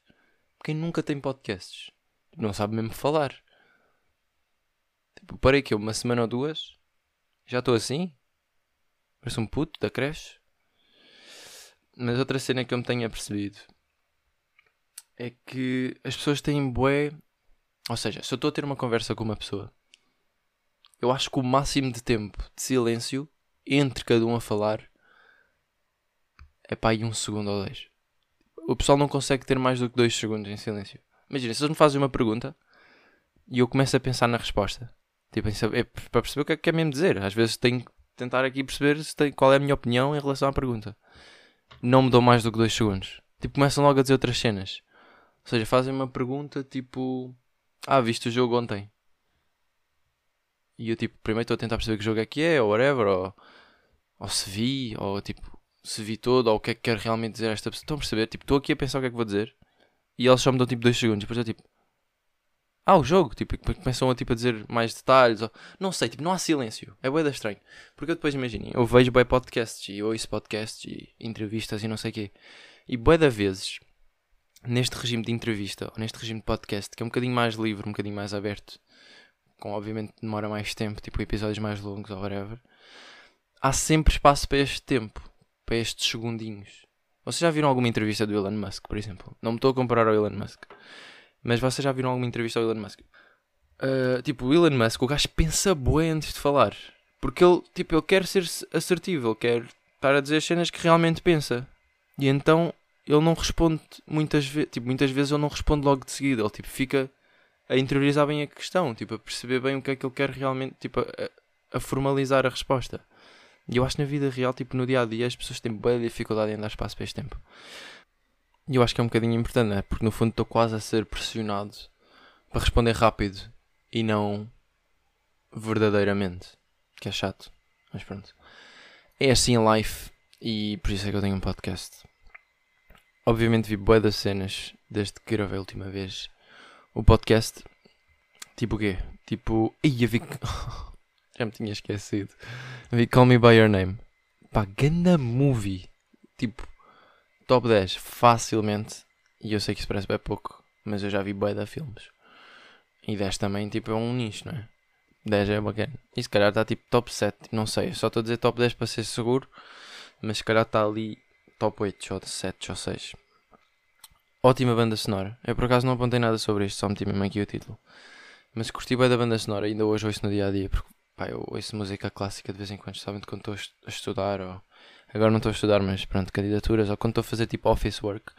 Quem nunca tem podcasts. Não sabe mesmo falar. Tipo, parei que eu uma semana ou duas. Já estou assim. Parece um puto da creche. Mas outra cena que eu me tenho apercebido é que as pessoas têm bué ou seja, se eu estou a ter uma conversa com uma pessoa, eu acho que o máximo de tempo de silêncio entre cada um a falar é para aí um segundo ou dois. O pessoal não consegue ter mais do que dois segundos em silêncio. Imagina, se eles me fazem uma pergunta e eu começo a pensar na resposta. Tipo, é para perceber o que é que quer mesmo dizer. Às vezes tenho que tentar aqui perceber qual é a minha opinião em relação à pergunta. Não me dou mais do que dois segundos. Tipo, começam logo a dizer outras cenas. Ou seja, fazem uma pergunta tipo ah, viste o jogo ontem. E eu, tipo, primeiro estou a tentar perceber que jogo é que é, ou whatever, ou, ou se vi, ou tipo, se vi todo, ou o que é que quer realmente dizer esta pessoa. Estão a perceber? Tipo, estou aqui a pensar o que é que vou dizer. E eles só me dão tipo 2 segundos. Depois eu tipo. Ah, o jogo. Tipo, começam a, tipo, a dizer mais detalhes. Ou... Não sei, tipo, não há silêncio. É boeda estranho. Porque eu depois imaginem, eu vejo bem podcasts e ouço podcasts e entrevistas e não sei o quê. E boeda vezes neste regime de entrevista, ou neste regime de podcast, que é um bocadinho mais livre, um bocadinho mais aberto, com obviamente demora mais tempo, tipo episódios mais longos ou whatever, há sempre espaço para este tempo, para estes segundinhos. Vocês já viram alguma entrevista do Elon Musk, por exemplo? Não me estou a comparar ao Elon Musk, mas vocês já viram alguma entrevista ao Elon Musk? Uh, tipo, o Elon Musk, o gajo pensa bué antes de falar. Porque ele, tipo, ele quer ser assertivo, ele quer estar a dizer as cenas que realmente pensa. E então ele não responde muitas vezes, tipo, muitas vezes ele não responde logo de seguida, ele tipo fica a interiorizar bem a questão, tipo, a perceber bem o que é que ele quer realmente, tipo, a, a formalizar a resposta. E eu acho que na vida real, tipo, no dia a dia, as pessoas têm bem dificuldade em dar espaço para este tempo. E eu acho que é um bocadinho importante, né? Porque no fundo estou quase a ser pressionado para responder rápido e não verdadeiramente. Que é chato. Mas pronto. É assim a life e por isso é que eu tenho um podcast. Obviamente vi boas das cenas desde que gravei a última vez o podcast. Tipo o quê? Tipo. Ia vi. Já me tinha esquecido. Vi Call Me By Your Name. Pá, ganda movie. Tipo, top 10, facilmente. E eu sei que isso parece bem pouco, mas eu já vi bué de filmes. E 10 também, tipo, é um nicho, não é? 10 é bacana. E se calhar está tipo top 7, não sei. Só estou a dizer top 10 para ser seguro. Mas se calhar está ali top 8 ou 7 ou 6. Ótima banda sonora. Eu por acaso não apontei nada sobre isto, só meti mesmo aqui o título. Mas curti bem da banda sonora, ainda hoje ouço no dia a dia, porque pá, eu ouço música clássica de vez em quando, especialmente quando estou a estudar, ou agora não estou a estudar, mas pronto, candidaturas, ou quando estou a fazer tipo office work.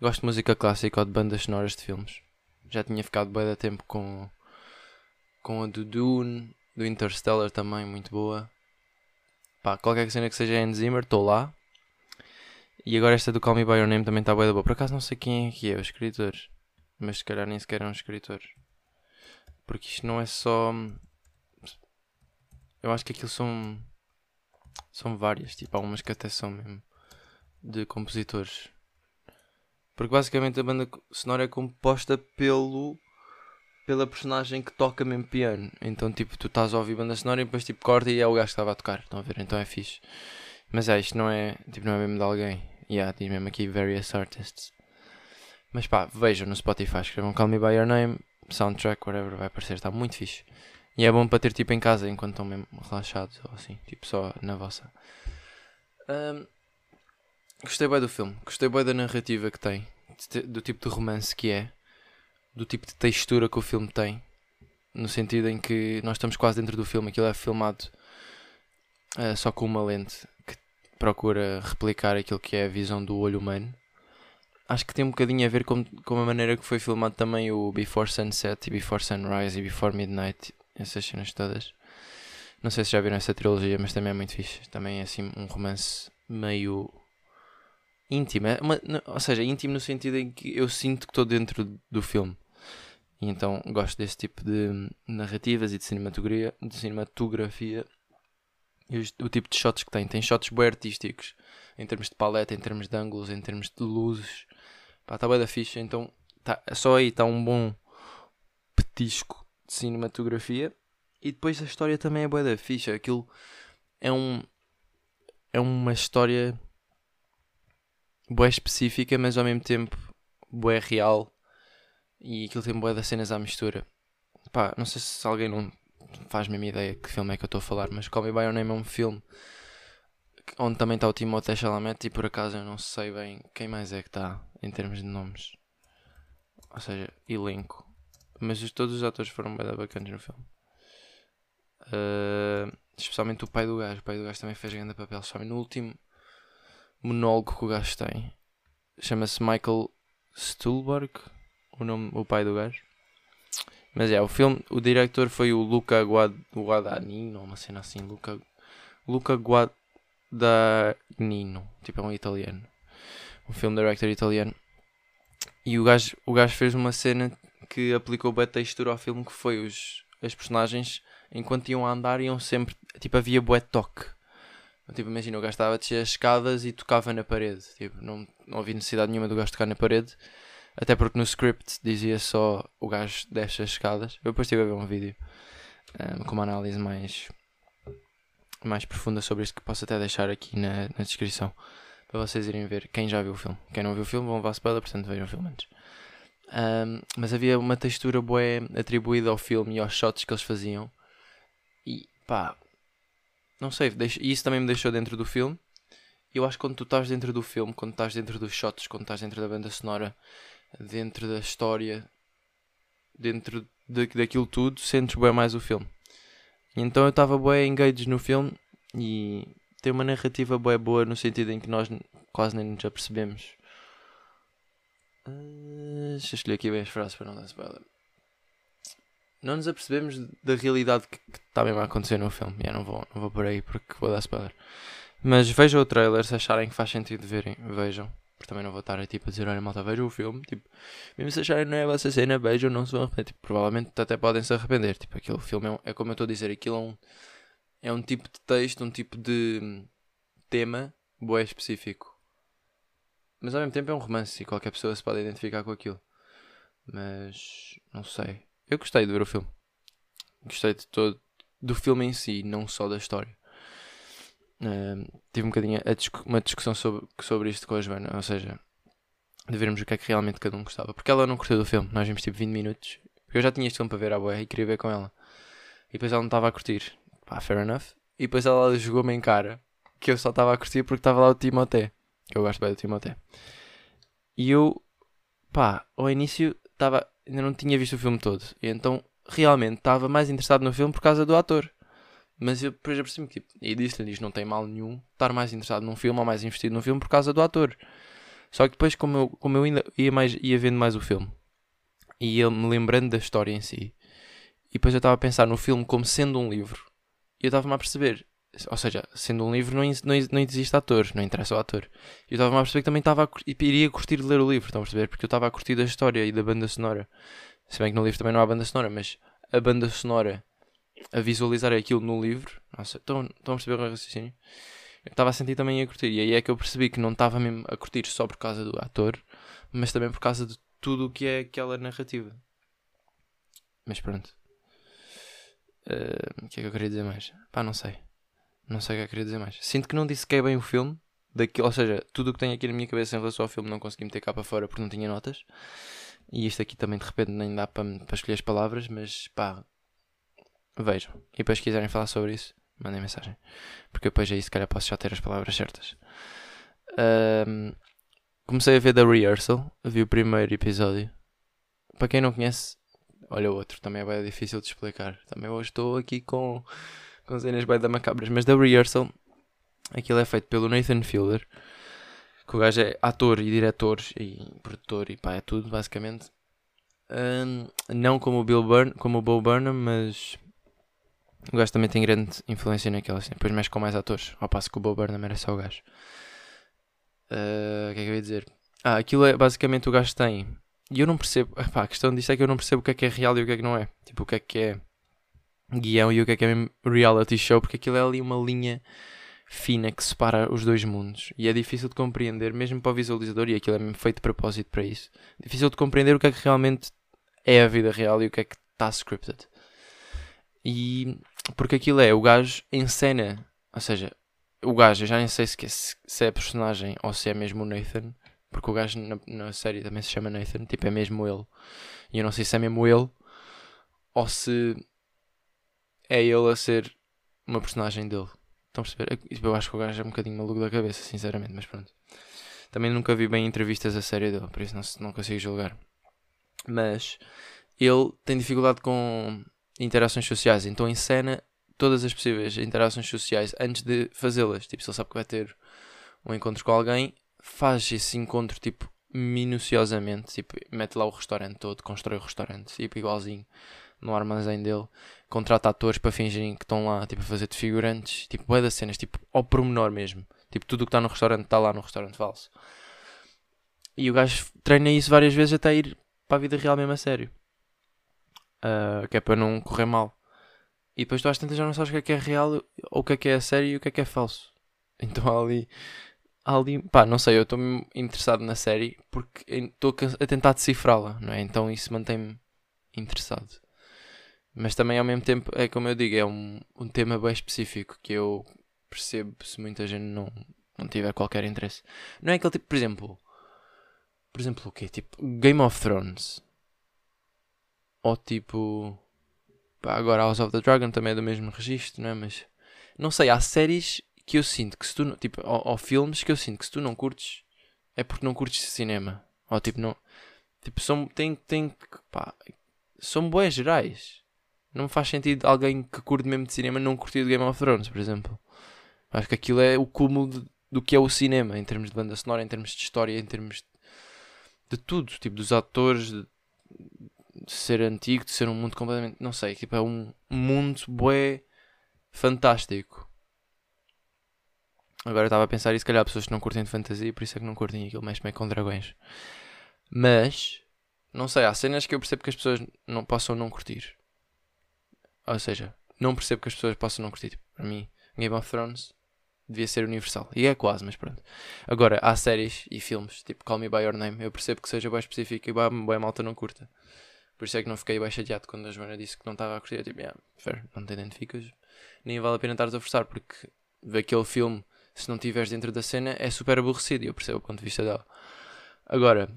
Gosto de música clássica ou de bandas sonoras de filmes. Já tinha ficado bem da tempo com, com a do Dune, do Interstellar também, muito boa. Pá, qualquer cena que seja Hans Zimmer, estou lá. E agora esta do Call Me By Your Name também está boa da boa. Por acaso não sei quem é que é o escritor. Mas se calhar nem sequer é um escritor. Porque isto não é só. Eu acho que aquilo são. São várias. Tipo, algumas que até são mesmo. De compositores. Porque basicamente a banda sonora é composta pelo. Pela personagem que toca mesmo piano. Então, tipo, tu estás a ouvir banda sonora e depois, tipo, corta e é o gajo que estava a tocar. Estão a ver? Então é fixe. Mas é, isto não é. Tipo, não é mesmo de alguém. Yeah, diz mesmo aqui various artists. Mas pá, vejam no Spotify, escrevam Call Me By Your Name, soundtrack, whatever, vai aparecer, está muito fixe. E é bom para ter tipo em casa enquanto estão mesmo relaxados ou assim, tipo só na vossa. Um, gostei bem do filme, gostei bem da narrativa que tem, do tipo de romance que é, do tipo de textura que o filme tem, no sentido em que nós estamos quase dentro do filme, aquilo é filmado uh, só com uma lente procura replicar aquilo que é a visão do olho humano. Acho que tem um bocadinho a ver com, com a maneira que foi filmado também o Before Sunset e Before Sunrise e Before Midnight, essas cenas todas. Não sei se já viram essa trilogia, mas também é muito fixe. Também é assim um romance meio íntimo, é uma, ou seja, íntimo no sentido em que eu sinto que estou dentro do filme. E então gosto desse tipo de narrativas e de cinematografia, de cinematografia e o, tipo de shots que tem. Tem shots bem artísticos, em termos de paleta, em termos de ângulos, em termos de luzes. Pá, está bem da ficha, então tá, só aí está um bom petisco de cinematografia. E depois a história também é boa da ficha. Aquilo é um. É uma história boa específica, mas ao mesmo tempo boa real. E aquilo tem boa das cenas à mistura. Pá, não sei se alguém não faz mesmo ideia que filme é que eu estou a falar, mas Call Me By Your Name é um filme onde também está o Timothée Chalamet e por acaso eu não sei bem quem mais é que está em termos de nomes. Ou seja, elenco. Mas todos os atores foram bem bacanas no filme. Uh, especialmente o pai do gajo. O pai do gajo também fez grande papel. Especialmente no último monólogo que o gajo tem. Chama-se Michael Stuhlbarg. O, nome, o pai do gajo. Mas é, o filme, o diretor foi o Luca Guadagnino, uma cena assim, Luca, Luca Guadagnino, tipo é um italiano, um filme director italiano. E o gajo, o gajo fez uma cena que aplicou bem textura ao filme, que foi os, as personagens, enquanto iam a andar, iam sempre, tipo, havia bué toque. Tipo, imagina, estava a descer as escadas e tocava na parede. Tipo, não, não havia necessidade nenhuma do gajo tocar na parede. Até porque no script dizia só o gajo desce as escadas. Eu depois estive a ver um vídeo um, com uma análise mais, mais profunda sobre isto que posso até deixar aqui na, na descrição para vocês irem ver. Quem já viu o filme. Quem não viu o filme vão levar spoiler, portanto vejam o filme antes. Um, mas havia uma textura boa atribuída ao filme e aos shots que eles faziam. E pá, não sei, deixo, isso também me deixou dentro do filme. Eu acho que quando tu estás dentro do filme, quando estás dentro dos shots, quando estás dentro da banda sonora, dentro da história, dentro de, daquilo tudo, sentes bem mais o filme. E então eu estava bem engaged no filme e tem uma narrativa bem boa no sentido em que nós quase nem nos apercebemos Deixa eu escolher aqui bem as frases para não dar spoiler. Não nos apercebemos da realidade que, está mesmo a acontecer no filme. Não, vou, não vou por aí porque vou dar spoiler. Mas vejam o trailer, se acharem que faz sentido verem, vejam. Porque também não vou estar tipo, a dizer, olha malta, vejam o filme. Tipo, mesmo se acharem não é essa cena, vejam, não se vão arrepender. Tipo, provavelmente até podem se arrepender. Tipo, aquele filme é, um, é como eu estou a dizer, aquilo é um, é um tipo de texto, um tipo de hum, tema, boé específico. Mas ao mesmo tempo é um romance e qualquer pessoa se pode identificar com aquilo. Mas não sei. Eu gostei de ver o filme. Gostei de todo do filme em si, não só da história. Uh, tive um bocadinho discu uma discussão sobre, sobre isto com a Joana, ou seja, de vermos o que é que realmente cada um gostava. Porque ela não curtiu do filme, nós vimos tipo 20 minutos. Eu já tinha este filme para ver à boia e queria ver com ela. E depois ela não estava a curtir. Pá, fair enough. E depois ela jogou-me em cara que eu só estava a curtir porque estava lá o Timothée. Que eu gosto bem do Timothée. E eu, pá, ao início estava ainda não tinha visto o filme todo. E então realmente estava mais interessado no filme por causa do ator. Mas eu depois percebi que, tipo, e disse-lhe, não tem mal nenhum estar mais interessado num filme ou mais investido num filme por causa do ator. Só que depois, como eu, como eu ainda ia, mais, ia vendo mais o filme e ele me lembrando da história em si, e depois eu estava a pensar no filme como sendo um livro, e eu estava-me a perceber, ou seja, sendo um livro, não, não, não existe ator, não interessa o ator. E eu estava a perceber que também estava a, iria curtir de ler o livro, estão a perceber? Porque eu estava a curtir da história e da banda sonora. Se bem que no livro também não há banda sonora, mas a banda sonora, a visualizar aquilo no livro, nossa, estão, estão a perceber o raciocínio? Eu estava a sentir também a curtir. E aí é que eu percebi que não estava mesmo a curtir só por causa do ator, mas também por causa de tudo o que é aquela narrativa. Mas pronto. Uh, o que é que eu queria dizer mais? Pá, não sei. Não sei o que é que queria dizer mais. Sinto que não disse que é bem o filme. Daquilo, ou seja, tudo o que tenho aqui na minha cabeça em relação ao filme não consegui meter cá para fora porque não tinha notas. E isto aqui também de repente nem dá para, para escolher as palavras, mas pá, vejam. E depois se quiserem falar sobre isso, mandem mensagem. Porque depois aí se calhar posso já ter as palavras certas. Um, comecei a ver The Rehearsal, vi o primeiro episódio. Para quem não conhece, olha o outro, também é bem difícil de explicar. Também hoje estou aqui com com cenas bem da macabras, mas da Rehearsal, aquilo é feito pelo Nathan Fielder, que o gajo é ator e diretor e produtor e pá, é tudo basicamente. Um, não como o Bill Burn, como o Bo Burnham, mas o gajo também tem grande influência naquela assim. Depois mexe com mais atores, ao passo que o Bo Burnham era só o gajo. Uh, o que é que eu ia dizer? Ah, aquilo é basicamente o gajo tem. E eu não percebo. Epá, a questão disto é que eu não percebo o que é que é real e o que é que não é. Tipo, o que é que é guião e o que é que é mesmo reality show, porque aquilo é ali uma linha fina que separa os dois mundos e é difícil de compreender, mesmo para o visualizador, e aquilo é mesmo feito de propósito para isso. Difícil de compreender o que é que realmente é a vida real e o que é que está scripted. E porque aquilo é o gajo em cena, ou seja, o gajo, eu já nem sei se, é, é personagem ou se é mesmo o Nathan, porque o gajo na, na série também se chama Nathan, tipo, é mesmo ele. E eu não sei se é mesmo ele ou se é ele a ser uma personagem dele. Estão a perceber? Eu acho que o gajo é um bocadinho maluco da cabeça, sinceramente, mas pronto. Também nunca vi bem entrevistas a sério dele, por isso não, não consigo julgar. Mas ele tem dificuldade com interações sociais, então encena todas as possíveis interações sociais antes de fazê-las. Tipo, se ele sabe que vai ter um encontro com alguém, faz esse encontro tipo minuciosamente, tipo, mete lá o restaurante todo, constrói o restaurante, tipo, igualzinho no armazém dele, contrata atores para fingirem que estão lá, tipo, a fazer de figurantes, tipo, boa das cenas, tipo, ao pormenor mesmo. Tipo, tudo o que está no restaurante está lá no restaurante falso. E o gajo treina isso várias vezes até ir para a vida real mesmo a sério. Uh, que é para não correr mal. E depois tu às tantas já não sabes o que é que é real, ou o que é que é a sério e o que é que é falso. Então ali. Há ali pá, não sei, eu estou interessado na série porque estou a tentar decifrá-la, não é? Então isso mantém-me interessado. Mas também ao mesmo tempo, é como eu digo, é um, um tema bem específico que eu percebo se muita gente não, não tiver qualquer interesse. Não é aquele tipo, por exemplo, Por exemplo, o quê? Tipo, Game of Thrones. Ou tipo. Pá, agora House of the Dragon também é do mesmo registro, não é? Mas. Não sei, há séries que eu sinto que se tu. Tipo, ou, ou filmes que eu sinto que se tu não curtes. É porque não curtes cinema. Ou tipo, não. Tipo, são. Tem. tem pá. São boas gerais. Não faz sentido alguém que curte mesmo de cinema não curtir de Game of Thrones, por exemplo. Acho que aquilo é o cúmulo de- do que é o cinema, em termos de banda sonora, em termos de história, em termos de, de tudo. Tipo, dos atores, de, de ser antigo, de ser um mundo completamente. Não sei, tipo, é um mundo bué fantástico. Agora estava a pensar e se calhar pessoas que não curtem de fantasia, por isso é que não curtem aquilo mexe meio com dragões. Mas, não sei, há cenas que eu percebo que as pessoas não possam não curtir. Ou seja, não percebo que as pessoas possam não curtir. Tipo, para mim, Game of Thrones devia ser universal. E é quase, mas pronto. Agora, há séries e filmes, tipo Call Me By Your Name, eu percebo que seja bem específico e bem, malta não curta. Por isso é que não fiquei bem chateado quando a Joana disse que não estava a curtir. Eu, tipo, yeah, fair, não te identificas. Nem vale a pena estares a forçar, porque ver aquele filme, se não estiveres dentro da cena, é super aborrecido. E eu percebo o ponto de vista dela. Agora,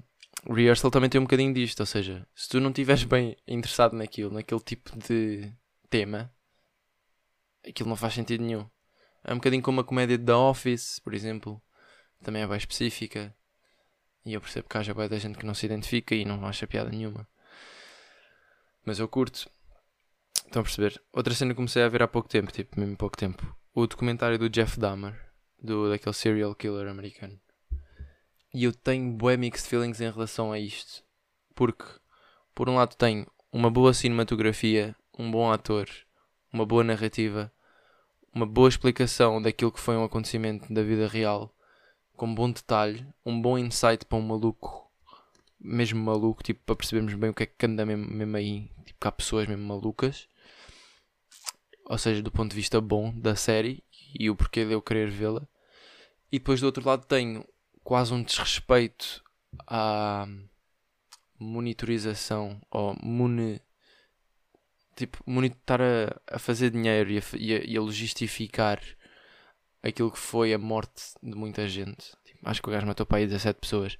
Rehearsal também tem um bocadinho disto. Ou seja, se tu não estiveres bem interessado naquilo, naquele tipo de tema, aquilo não faz sentido nenhum. É um bocadinho como a comédia de The Office, por exemplo. Também é bem específica. E eu percebo que haja bem da gente que não se identifica e não acha piada nenhuma. Mas eu curto. Estão a perceber? Outra cena que comecei a ver há pouco tempo, tipo, mesmo pouco tempo. O documentário do Jeff Dahmer, do, daquele serial killer americano. E eu tenho bué mixed feelings em relação a isto. Porque, por um lado, tenho uma boa cinematografia, um bom ator, uma boa narrativa, uma boa explicação daquilo que foi um acontecimento da vida real, com bom detalhe, um bom insight para um maluco, mesmo maluco, tipo, para percebermos bem o que é que anda mesmo, mesmo aí, tipo, que há pessoas mesmo malucas, ou seja, do ponto de vista bom da série e o porquê de eu querer vê-la. E depois do outro lado tenho quase um desrespeito à monitorização ou muni, tipo, estar a, a fazer dinheiro e a, e, a, e a logistificar aquilo que foi a morte de muita gente. Tipo, acho que o gajo matou para aí 17 pessoas.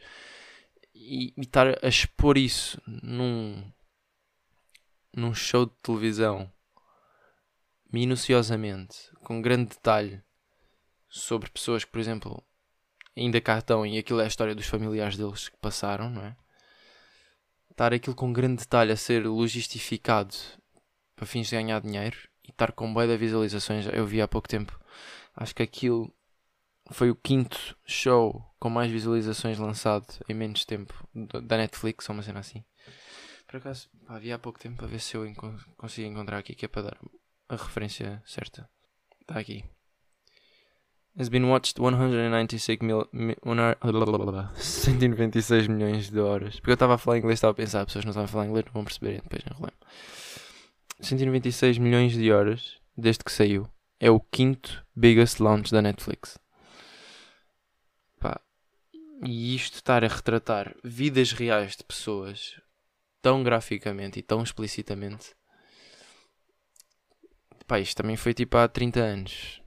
E, e estar a expor isso num, num show de televisão minuciosamente, com grande detalhe, sobre pessoas que, por exemplo, ainda cá estão e aquilo é a história dos familiares deles que passaram, não é? Estar aquilo com grande detalhe a ser logistificado para fins de ganhar dinheiro e estar com boia de visualizações. Eu vi há pouco tempo. Acho que aquilo foi o quinto show com mais visualizações lançado em menos tempo da Netflix, ou uma cena assim. Por acaso, pá, vi há pouco tempo para ver se eu enco consigo encontrar aqui, que é para dar a referência certa. Está aqui. Has been watched 196 mil, mi, 196 milhões de horas. Porque eu estava a falar inglês, estava a pensar, pessoas não estavam a falar inglês, não vão perceber, depois enrolei 196 milhões de horas desde que saiu. É o quinto biggest launch da Netflix. Pá. E isto estar a retratar vidas reais de pessoas tão graficamente e tão explicitamente. Pá, isto também foi tipo há 30 anos.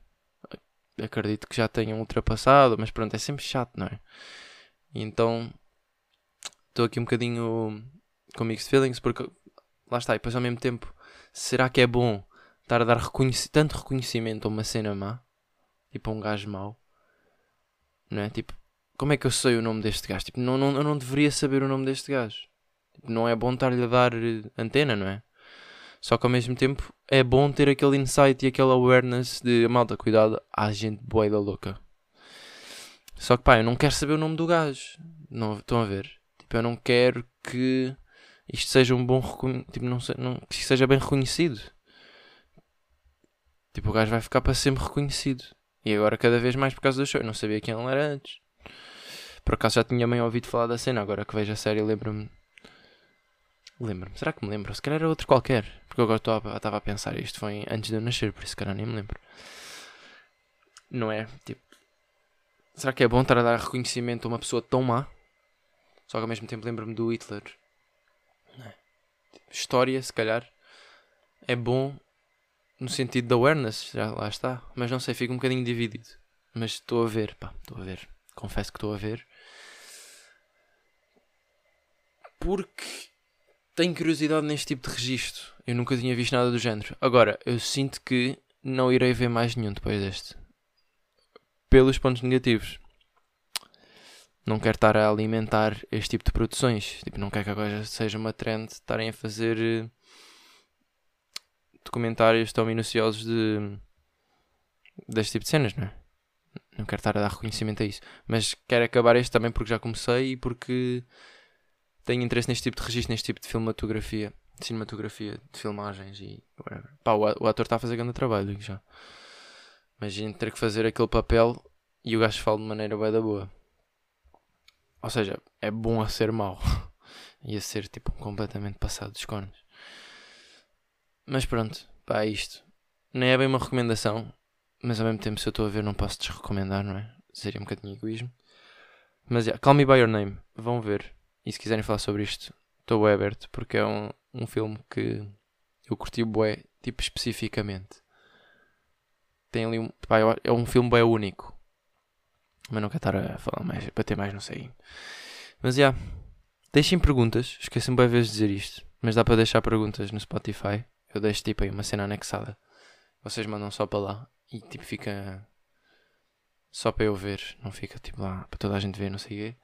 Acredito que já tenham ultrapassado, mas pronto, é sempre chato, não é? Então estou aqui um bocadinho com mixed feelings porque lá está, e depois ao mesmo tempo, será que é bom estar a dar tanto reconhecimento a uma cena má? Tipo a um gajo mau? Não é? Tipo, como é que eu sei o nome deste gajo? Tipo, não, não, eu não deveria saber o nome deste gajo. Tipo, não é bom estar-lhe a dar antena, não é? Só que ao mesmo tempo é bom ter aquele insight e aquela awareness de malta, cuidado, há gente boa da louca. Só que pá, eu não quero saber o nome do gajo. Não, estão a ver? Tipo, eu não quero que isto seja um bom tipo, não, não, que isto seja bem reconhecido. Tipo, o gajo vai ficar para sempre reconhecido. E agora cada vez mais por causa do show. Eu não sabia quem ele era antes. Por acaso já tinha bem ouvido falar da cena. Agora que vejo a série lembro-me. Lembro-me. Será que me lembro? Se calhar era outro qualquer. Porque eu agora estava a pensar. Isto foi antes de eu nascer. Por isso, cara, nem me lembro. Não é? Tipo. Será que é bom estar a dar reconhecimento a uma pessoa tão má? Só que ao mesmo tempo lembro-me do Hitler. História, se calhar. É bom no sentido da awareness. Já lá está. Mas não sei, fico um bocadinho dividido. Mas estou a ver, pá. Estou a ver. Confesso que estou a ver. porque tenho curiosidade neste tipo de registro. Eu nunca tinha visto nada do género. Agora, eu sinto que não irei ver mais nenhum depois deste. Pelos pontos negativos. Não quero estar a alimentar este tipo de produções. Tipo, não quero que agora seja uma trend estarem a fazer eh, documentários tão minuciosos de deste tipo de cenas, não é? Não quero estar a dar reconhecimento a isso. Mas quero acabar este também porque já comecei e porque tenho interesse neste tipo de registro, neste tipo de filmatografia, de cinematografia, de filmagens e whatever. Pá, o, ator está a fazer grande trabalho, já. Imagina ter que fazer aquele papel e o gajo fala de maneira bem da boa. Ou seja, é bom a ser mau. Ia ser tipo completamente passado dos cornos. Mas pronto, pá, é isto. Nem é bem uma recomendação, mas ao mesmo tempo, se eu estou a ver, não posso desrecomendar, não é? Seria um bocadinho egoísmo. Mas, yeah, Call Me By Your Name, vão ver. E se quiserem falar sobre isto, estou bem aberto, porque é um, um filme que eu curti bué, tipo, especificamente. Tem ali um... Pá, é um filme bem único. Mas não quero estar a falar mais, para ter mais, não sei. Mas, já. Yeah, deixem perguntas. Esqueci-me bem vezes de dizer isto. Mas dá para deixar perguntas no Spotify. Eu deixo, tipo, aí uma cena anexada. Vocês mandam só para lá. E, tipo, fica... Só para eu ver. Não fica, tipo, lá para toda a gente ver, não sei o quê.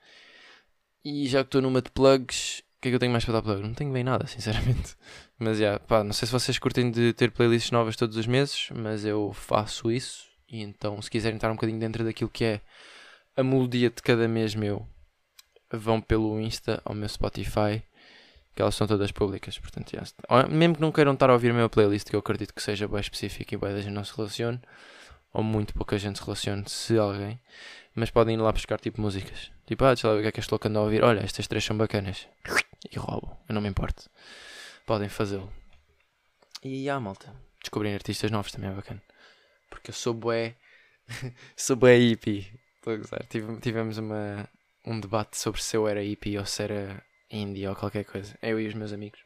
E já que estou numa de plugs, o que é que eu tenho mais para dar plug? Não tenho bem nada, sinceramente. Mas já, yeah, pá, não sei se vocês curtem de ter playlists novas todos os meses, mas eu faço isso. E então, se quiserem estar um bocadinho dentro daquilo que é a melodia de cada mês meu, vão pelo Insta ao meu Spotify, que elas são todas públicas. Portanto, mesmo que não queiram estar a ouvir a minha playlist, que eu acredito que seja bem específica e bem da gente não se relacione, ou muito pouca gente se relacione, se alguém, mas podem ir lá buscar tipo músicas. Tipo, ah, deixa lá ver o que é que este louco anda a ouvir. Olha, estas três são bacanas. E roubam, eu não me importo. Podem fazê-lo. E ah, malta, descobrir artistas novos também é bacana. Porque eu sou bué, sou bué hippie. Estou a gozar. Tive, tivemos uma, um debate sobre se eu era hippie ou se era indie ou qualquer coisa. Eu e os meus amigos.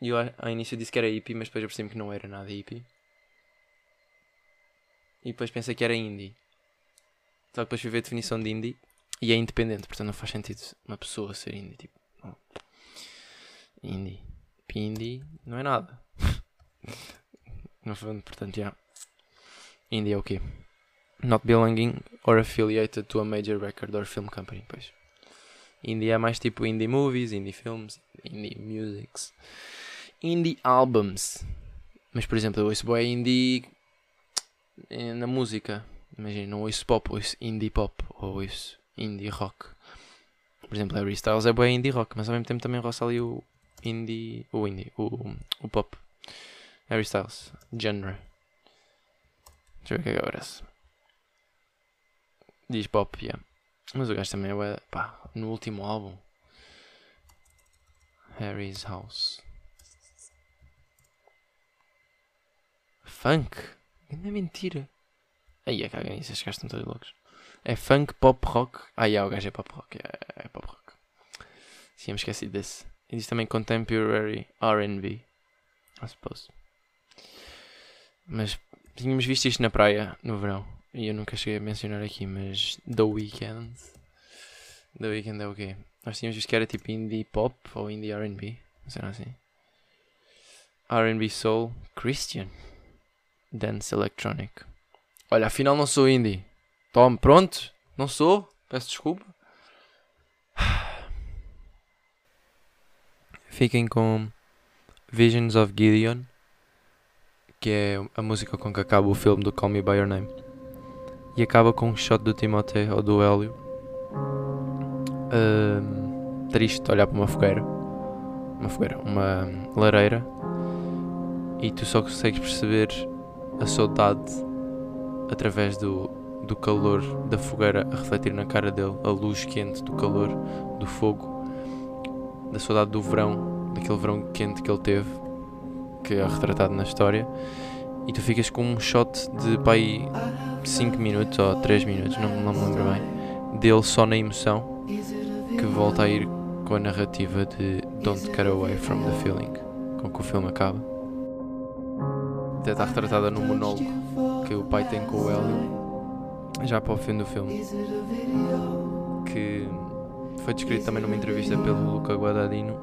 E eu ao início disse que era hippie, mas depois eu percebi que não era nada hippie. E depois pensei que era indie. Só que depois fui ver a definição de indie e é independente, portanto não faz sentido uma pessoa ser indie. Tipo, não. Indie. Indie não é nada. no fundo, portanto, já. Yeah. Indie é o quê? Not belonging or affiliated to a major record or film company, pois. Indie é mais tipo indie movies, indie films, indie musics, indie albums. Mas, por exemplo, eu ouço boa indie na música. Imagina, não ouço pop, ouço indie pop ou ouço indie rock. Por exemplo, Harry Styles é bem indie rock, mas ao mesmo tempo também roça ali o indie, o indie, o, o pop. Harry Styles, genre. Deixa eu ver o que é que. Diz pop, yeah. Mas o gajo também é, pá, no último álbum. Harry's House. Funk? Não é mentira. Aí é caga nisso, estes gajos estão todos loucos. É funk, pop, rock. Ah, yeah, o gajo é pop rock. É, é pop rock. Sim, me esqueci desse. E diz também contemporary RB. I suppose. Mas tínhamos visto isto na praia no verão. E eu nunca cheguei a mencionar aqui, mas The Weeknd. The Weeknd é o quê? Nós tínhamos visto que era tipo indie pop ou indie RB. Não sei assim. RB Soul Christian. Dance Electronic. Olha, afinal não sou indie. Tome, pronto. Não sou. Peço desculpa. Fiquem com Visions of Gideon, que é a música com que acaba o filme do Call Me By Your Name. E acaba com um shot do Timothée ou do Hélio. Um, triste olhar para uma fogueira. Uma fogueira, uma lareira. E tu só consegues perceber a saudade através do, do calor da fogueira a refletir na cara dele, a luz quente do calor do fogo, da saudade do verão, daquele verão quente que ele teve, que é retratado na história, e tu ficas com um shot de pai 5 minutos ou 3 minutos, não, não me lembro bem, dele só na emoção, que volta a ir com a narrativa de Don't Get Away from the Feeling, com que o filme acaba. Até está retratada no monólogo que o pai tem com o Hélio já para o fim do filme, que foi descrito também numa entrevista pelo Luca Guadagnino,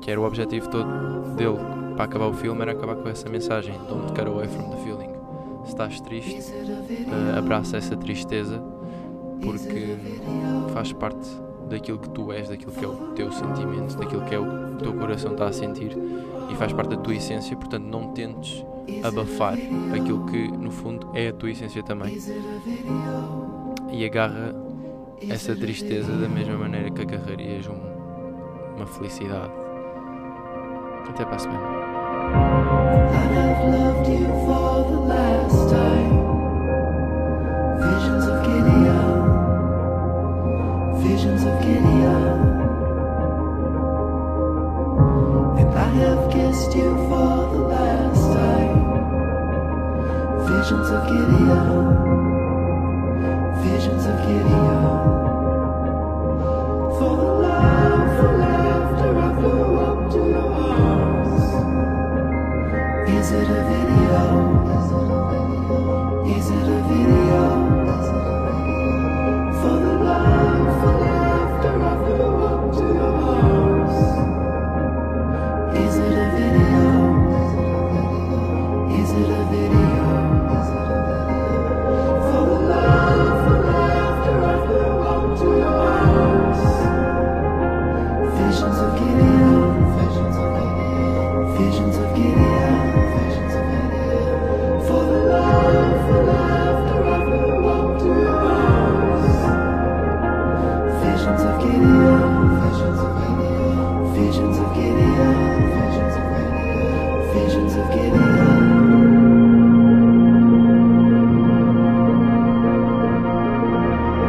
que era o objetivo todo dele para acabar o filme, era acabar com essa mensagem: Don't cut away from the feeling. Se estás triste, uh, abraça essa tristeza, porque faz parte daquilo que tu és, daquilo que é o teu sentimento, daquilo que é o teu coração está a sentir e faz parte da tua essência, portanto não tentes abafar aquilo que no fundo é a tua essência também. E agarra essa tristeza da mesma maneira que agarrarias um, uma felicidade. Até para a semana. Visions of Gideon, visions of Gideon.